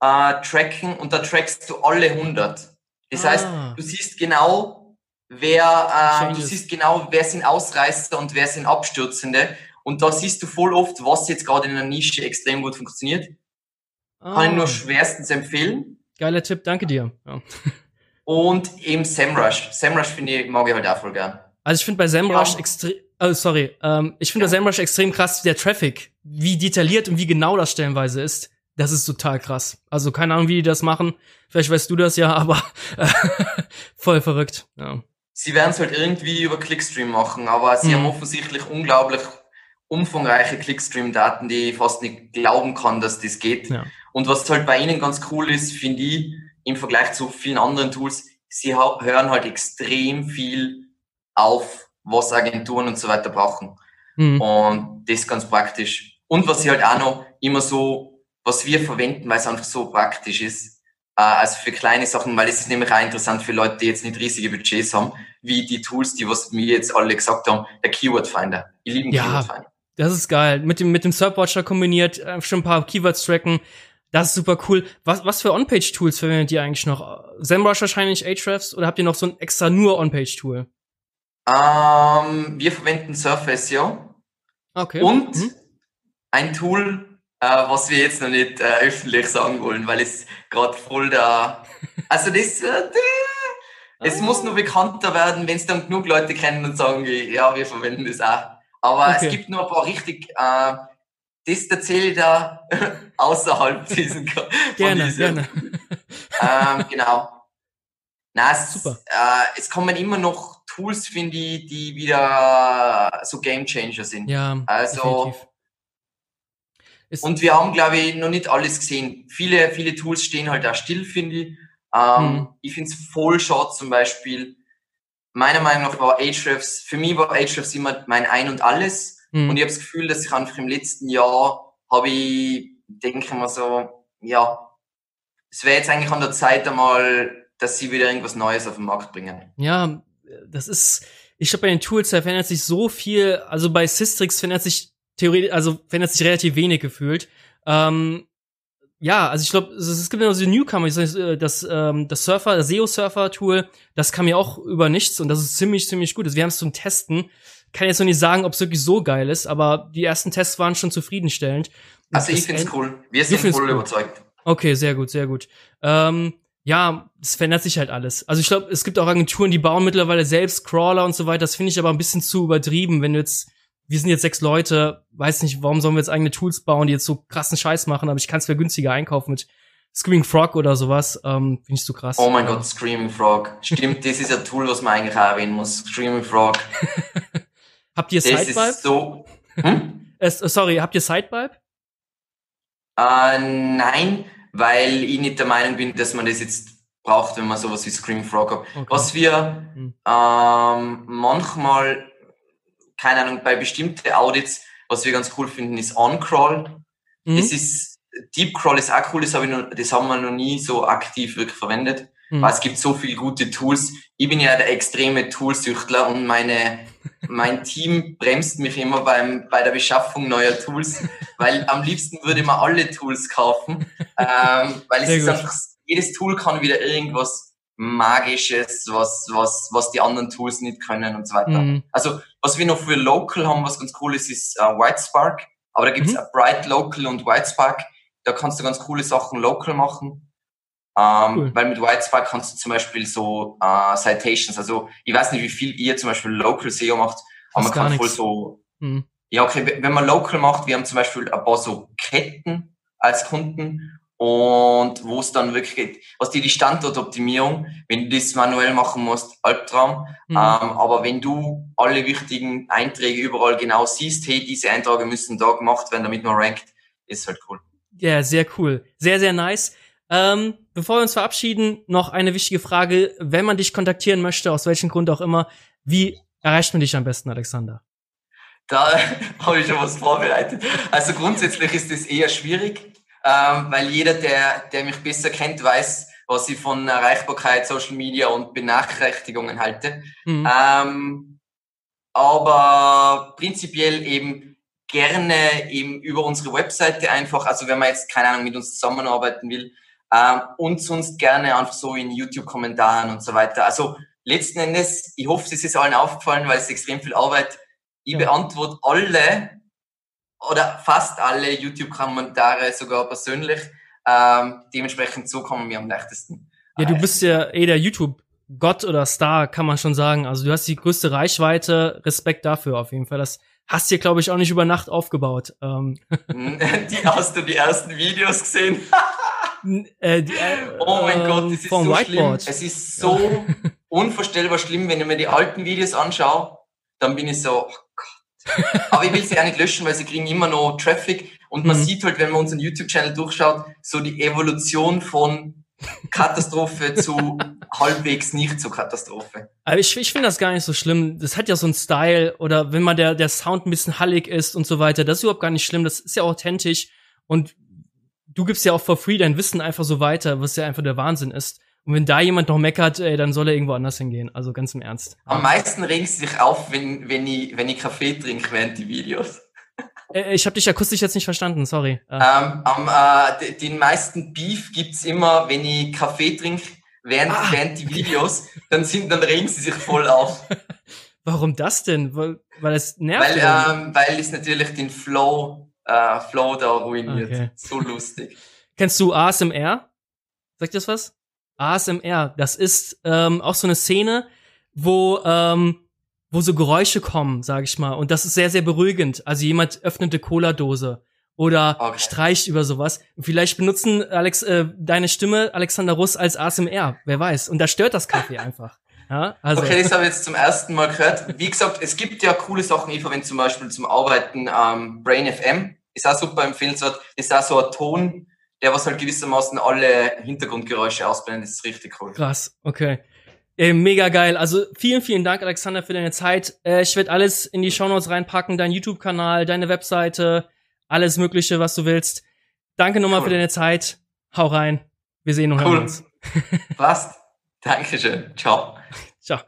äh, tracken und da trackst du alle 100. Das ah. heißt, du siehst genau, wer, äh, du siehst genau, wer sind Ausreißer und wer sind Abstürzende. Und da siehst du voll oft, was jetzt gerade in der Nische extrem gut funktioniert. Ah. Kann ich nur ah. schwerstens empfehlen. Geiler Tipp, danke dir. Ja. Und eben SEMrush. SEMrush finde ich, mag ich halt auch voll gern. Also ich finde bei SEMrush ja. extrem, oh, sorry, ähm, ich finde ja. bei SEMrush extrem krass, der Traffic, wie detailliert und wie genau das stellenweise ist. Das ist total krass. Also keine Ahnung, wie die das machen. Vielleicht weißt du das ja, <laughs> aber voll verrückt. Ja. Sie werden es halt irgendwie über Clickstream machen, aber sie hm. haben offensichtlich unglaublich umfangreiche Clickstream-Daten, die ich fast nicht glauben kann, dass das geht. Ja. Und was halt bei ihnen ganz cool ist, finde ich, im Vergleich zu vielen anderen Tools, sie hören halt extrem viel auf, was Agenturen und so weiter brauchen. Mhm. Und das ist ganz praktisch. Und was sie halt auch noch immer so, was wir verwenden, weil es einfach so praktisch ist, äh, also für kleine Sachen, weil es ist nämlich auch interessant für Leute, die jetzt nicht riesige Budgets haben, wie die Tools, die was wir jetzt alle gesagt haben, der Keyword Finder. Ich liebe ja, Keyword Finder. Das ist geil. Mit dem, mit dem Surfwatcher kombiniert, äh, schon ein paar Keywords tracken. Das ist super cool. Was, was für On-Page-Tools verwendet ihr eigentlich noch? SEMrush wahrscheinlich, Ahrefs oder habt ihr noch so ein extra nur On-Page-Tool? Ähm, wir verwenden Surface, ja. Okay. Und mhm. ein Tool, äh, was wir jetzt noch nicht äh, öffentlich sagen wollen, weil es gerade voll da. <laughs> Also das, äh, es muss ah. nur bekannter werden, wenn es dann genug Leute kennen und sagen, ja, wir verwenden das auch. Aber okay. es gibt nur ein paar richtig äh, das erzähle ich da <laughs> außerhalb diesen Gerne, diesem. gerne. <laughs> Ähm, genau. Na, es, Super. Äh, es kommen immer noch Tools, finde ich, die wieder so Game Changer sind. Ja, also. Und wir haben, glaube ich, noch nicht alles gesehen. Viele, viele Tools stehen halt da still, finde ich. Ähm, hm. Ich finde es voll schade zum Beispiel. Meiner Meinung nach war Ahrefs, für mich war Ahrefs immer mein Ein und Alles. Mhm. Und ich habe das Gefühl, dass ich einfach im letzten Jahr habe ich, denke ich mal so, ja, es wäre jetzt eigentlich an der Zeit einmal, dass sie wieder irgendwas Neues auf den Markt bringen. Ja, das ist, ich glaube, bei den Tools, da verändert sich so viel, also bei Systrix verändert sich theoretisch, also verändert sich relativ wenig gefühlt. Ähm, ja, also ich glaube, es, gibt ja noch so Newcomer, das, äh, das, ähm, das Surfer, das SEO-Surfer-Tool, das kam ja auch über nichts und das ist ziemlich, ziemlich gut. Also wir haben es zum Testen kann jetzt noch nicht sagen, ob es wirklich so geil ist, aber die ersten Tests waren schon zufriedenstellend. Also ich finde es cool. Wir sind voll cool. überzeugt. Okay, sehr gut, sehr gut. Ähm, ja, es verändert sich halt alles. Also ich glaube, es gibt auch Agenturen, die bauen mittlerweile selbst Crawler und so weiter. Das finde ich aber ein bisschen zu übertrieben, wenn du jetzt, wir sind jetzt sechs Leute, weiß nicht, warum sollen wir jetzt eigene Tools bauen, die jetzt so krassen Scheiß machen, aber ich kann es mir günstiger einkaufen mit Screaming Frog oder sowas, ähm, finde ich so krass. Oh mein Gott, Screaming Frog. Stimmt, das ist ein Tool, was man eigentlich auch erwähnen muss. Screaming Frog. <laughs> Habt ihr Sidevibe? So, hm? es, sorry, habt ihr Sidevibe? Äh, nein, weil ich nicht der Meinung bin, dass man das jetzt braucht, wenn man sowas wie Scream Frog hat. Okay. Was wir hm. ähm, manchmal, keine Ahnung, bei bestimmten Audits, was wir ganz cool finden, ist OnCrawl. Mhm. Das ist, Deep Crawl ist auch cool, das, habe ich noch, das haben wir noch nie so aktiv wirklich verwendet. Mhm. Weil es gibt so viele gute Tools. Ich bin ja der extreme Toolsüchtler und meine, mein Team bremst mich immer beim, bei der Beschaffung neuer Tools, <laughs> weil am liebsten würde man alle Tools kaufen, ähm, weil es ist einfach, jedes Tool kann wieder irgendwas Magisches, was, was, was die anderen Tools nicht können und so weiter. Mhm. Also, was wir noch für Local haben, was ganz cool ist, ist uh, White Spark. Aber da gibt's mhm. Bright Local und White Spark. Da kannst du ganz coole Sachen local machen. Ähm, cool. Weil mit Whitespark kannst du zum Beispiel so äh, Citations, also ich weiß nicht, wie viel ihr zum Beispiel Local SEO macht, aber man kann voll so, hm. ja okay, wenn man Local macht, wir haben zum Beispiel ein paar so Ketten als Kunden und wo es dann wirklich geht. Also die, die Standortoptimierung, wenn du das manuell machen musst, Albtraum. Mhm. Ähm, aber wenn du alle wichtigen Einträge überall genau siehst, hey, diese Einträge müssen da gemacht werden, damit man rankt, ist halt cool. Ja, sehr cool. Sehr, sehr nice. Ähm, bevor wir uns verabschieden, noch eine wichtige Frage. Wenn man dich kontaktieren möchte, aus welchem Grund auch immer, wie erreicht man dich am besten, Alexander? Da <laughs> habe ich schon was vorbereitet. Also grundsätzlich ist es eher schwierig ähm, weil jeder, der, der mich besser kennt, weiß, was ich von Erreichbarkeit, Social Media und Benachrichtigungen halte. Mhm. Ähm, aber prinzipiell eben gerne eben über unsere Webseite einfach, also wenn man jetzt, keine Ahnung, mit uns zusammenarbeiten will, ähm, und sonst gerne einfach so in YouTube-Kommentaren und so weiter. Also letzten Endes, ich hoffe, es ist allen aufgefallen, weil es extrem viel Arbeit. Ich ja. beantworte alle oder fast alle YouTube-Kommentare sogar persönlich. Ähm, dementsprechend so kommen wir am leichtesten. Ja, du bist ja eh der YouTube-Gott oder Star, kann man schon sagen. Also du hast die größte Reichweite. Respekt dafür auf jeden Fall. Das hast du, glaube ich, auch nicht über Nacht aufgebaut. Ähm. <laughs> die, hast du die ersten Videos gesehen? <laughs> äh, die, äh, oh mein ähm, Gott, es ist so Whiteboard. schlimm. Es ist so unvorstellbar schlimm, wenn ich mir die alten Videos anschaue, dann bin ich so, oh Gott aber ich will sie auch nicht löschen, weil sie kriegen immer noch Traffic. Und man mhm. sieht halt, wenn man unseren YouTube-Channel durchschaut, so die Evolution von Katastrophe zu <laughs> halbwegs nicht zur Katastrophe. Aber ich, ich finde das gar nicht so schlimm. Das hat ja so einen Style oder wenn mal der, der Sound ein bisschen hallig ist und so weiter, das ist überhaupt gar nicht schlimm. Das ist ja authentisch und du gibst ja auch for free dein Wissen einfach so weiter, was ja einfach der Wahnsinn ist. Und wenn da jemand noch meckert, ey, dann soll er irgendwo anders hingehen. Also ganz im Ernst. Am meisten regen sie sich auf, wenn, wenn, ich, wenn ich Kaffee trinke während die Videos. Äh, ich habe dich akustisch jetzt nicht verstanden, sorry. Äh. Ähm, am, äh, den meisten Beef gibt's immer, wenn ich Kaffee trinke während, ah. während die Videos, dann sind, dann regen sie sich voll auf. <laughs> Warum das denn? Weil, weil es nervt? Weil, ähm, weil es natürlich den Flow, äh, Flow da ruiniert. Okay. So lustig. <laughs> Kennst du ASMR? Sagt das was? ASMR, das ist ähm, auch so eine Szene, wo ähm, wo so Geräusche kommen, sag ich mal, und das ist sehr sehr beruhigend. Also jemand öffnet eine Cola-Dose oder okay. streicht über sowas. Vielleicht benutzen Alex äh, deine Stimme Alexander Russ als ASMR, wer weiß. Und da stört das Kaffee <laughs> einfach. Ja, also. Okay, das habe ich jetzt zum ersten Mal gehört. Wie gesagt, es gibt ja coole Sachen. Ich verwende zum Beispiel zum Arbeiten ähm, Brain FM. Ist auch super empfehlenswert. Ist auch so ein Ton, der was halt gewissermaßen alle Hintergrundgeräusche ausblendet, ist richtig cool. Krass, okay. Äh, mega geil. Also vielen, vielen Dank, Alexander, für deine Zeit. Äh, ich werde alles in die Shownotes reinpacken, dein YouTube-Kanal, deine Webseite, alles Mögliche, was du willst. Danke nochmal cool. für deine Zeit. Hau rein. Wir sehen und cool. hören uns. <laughs> Passt. Dankeschön. Ciao. Ciao.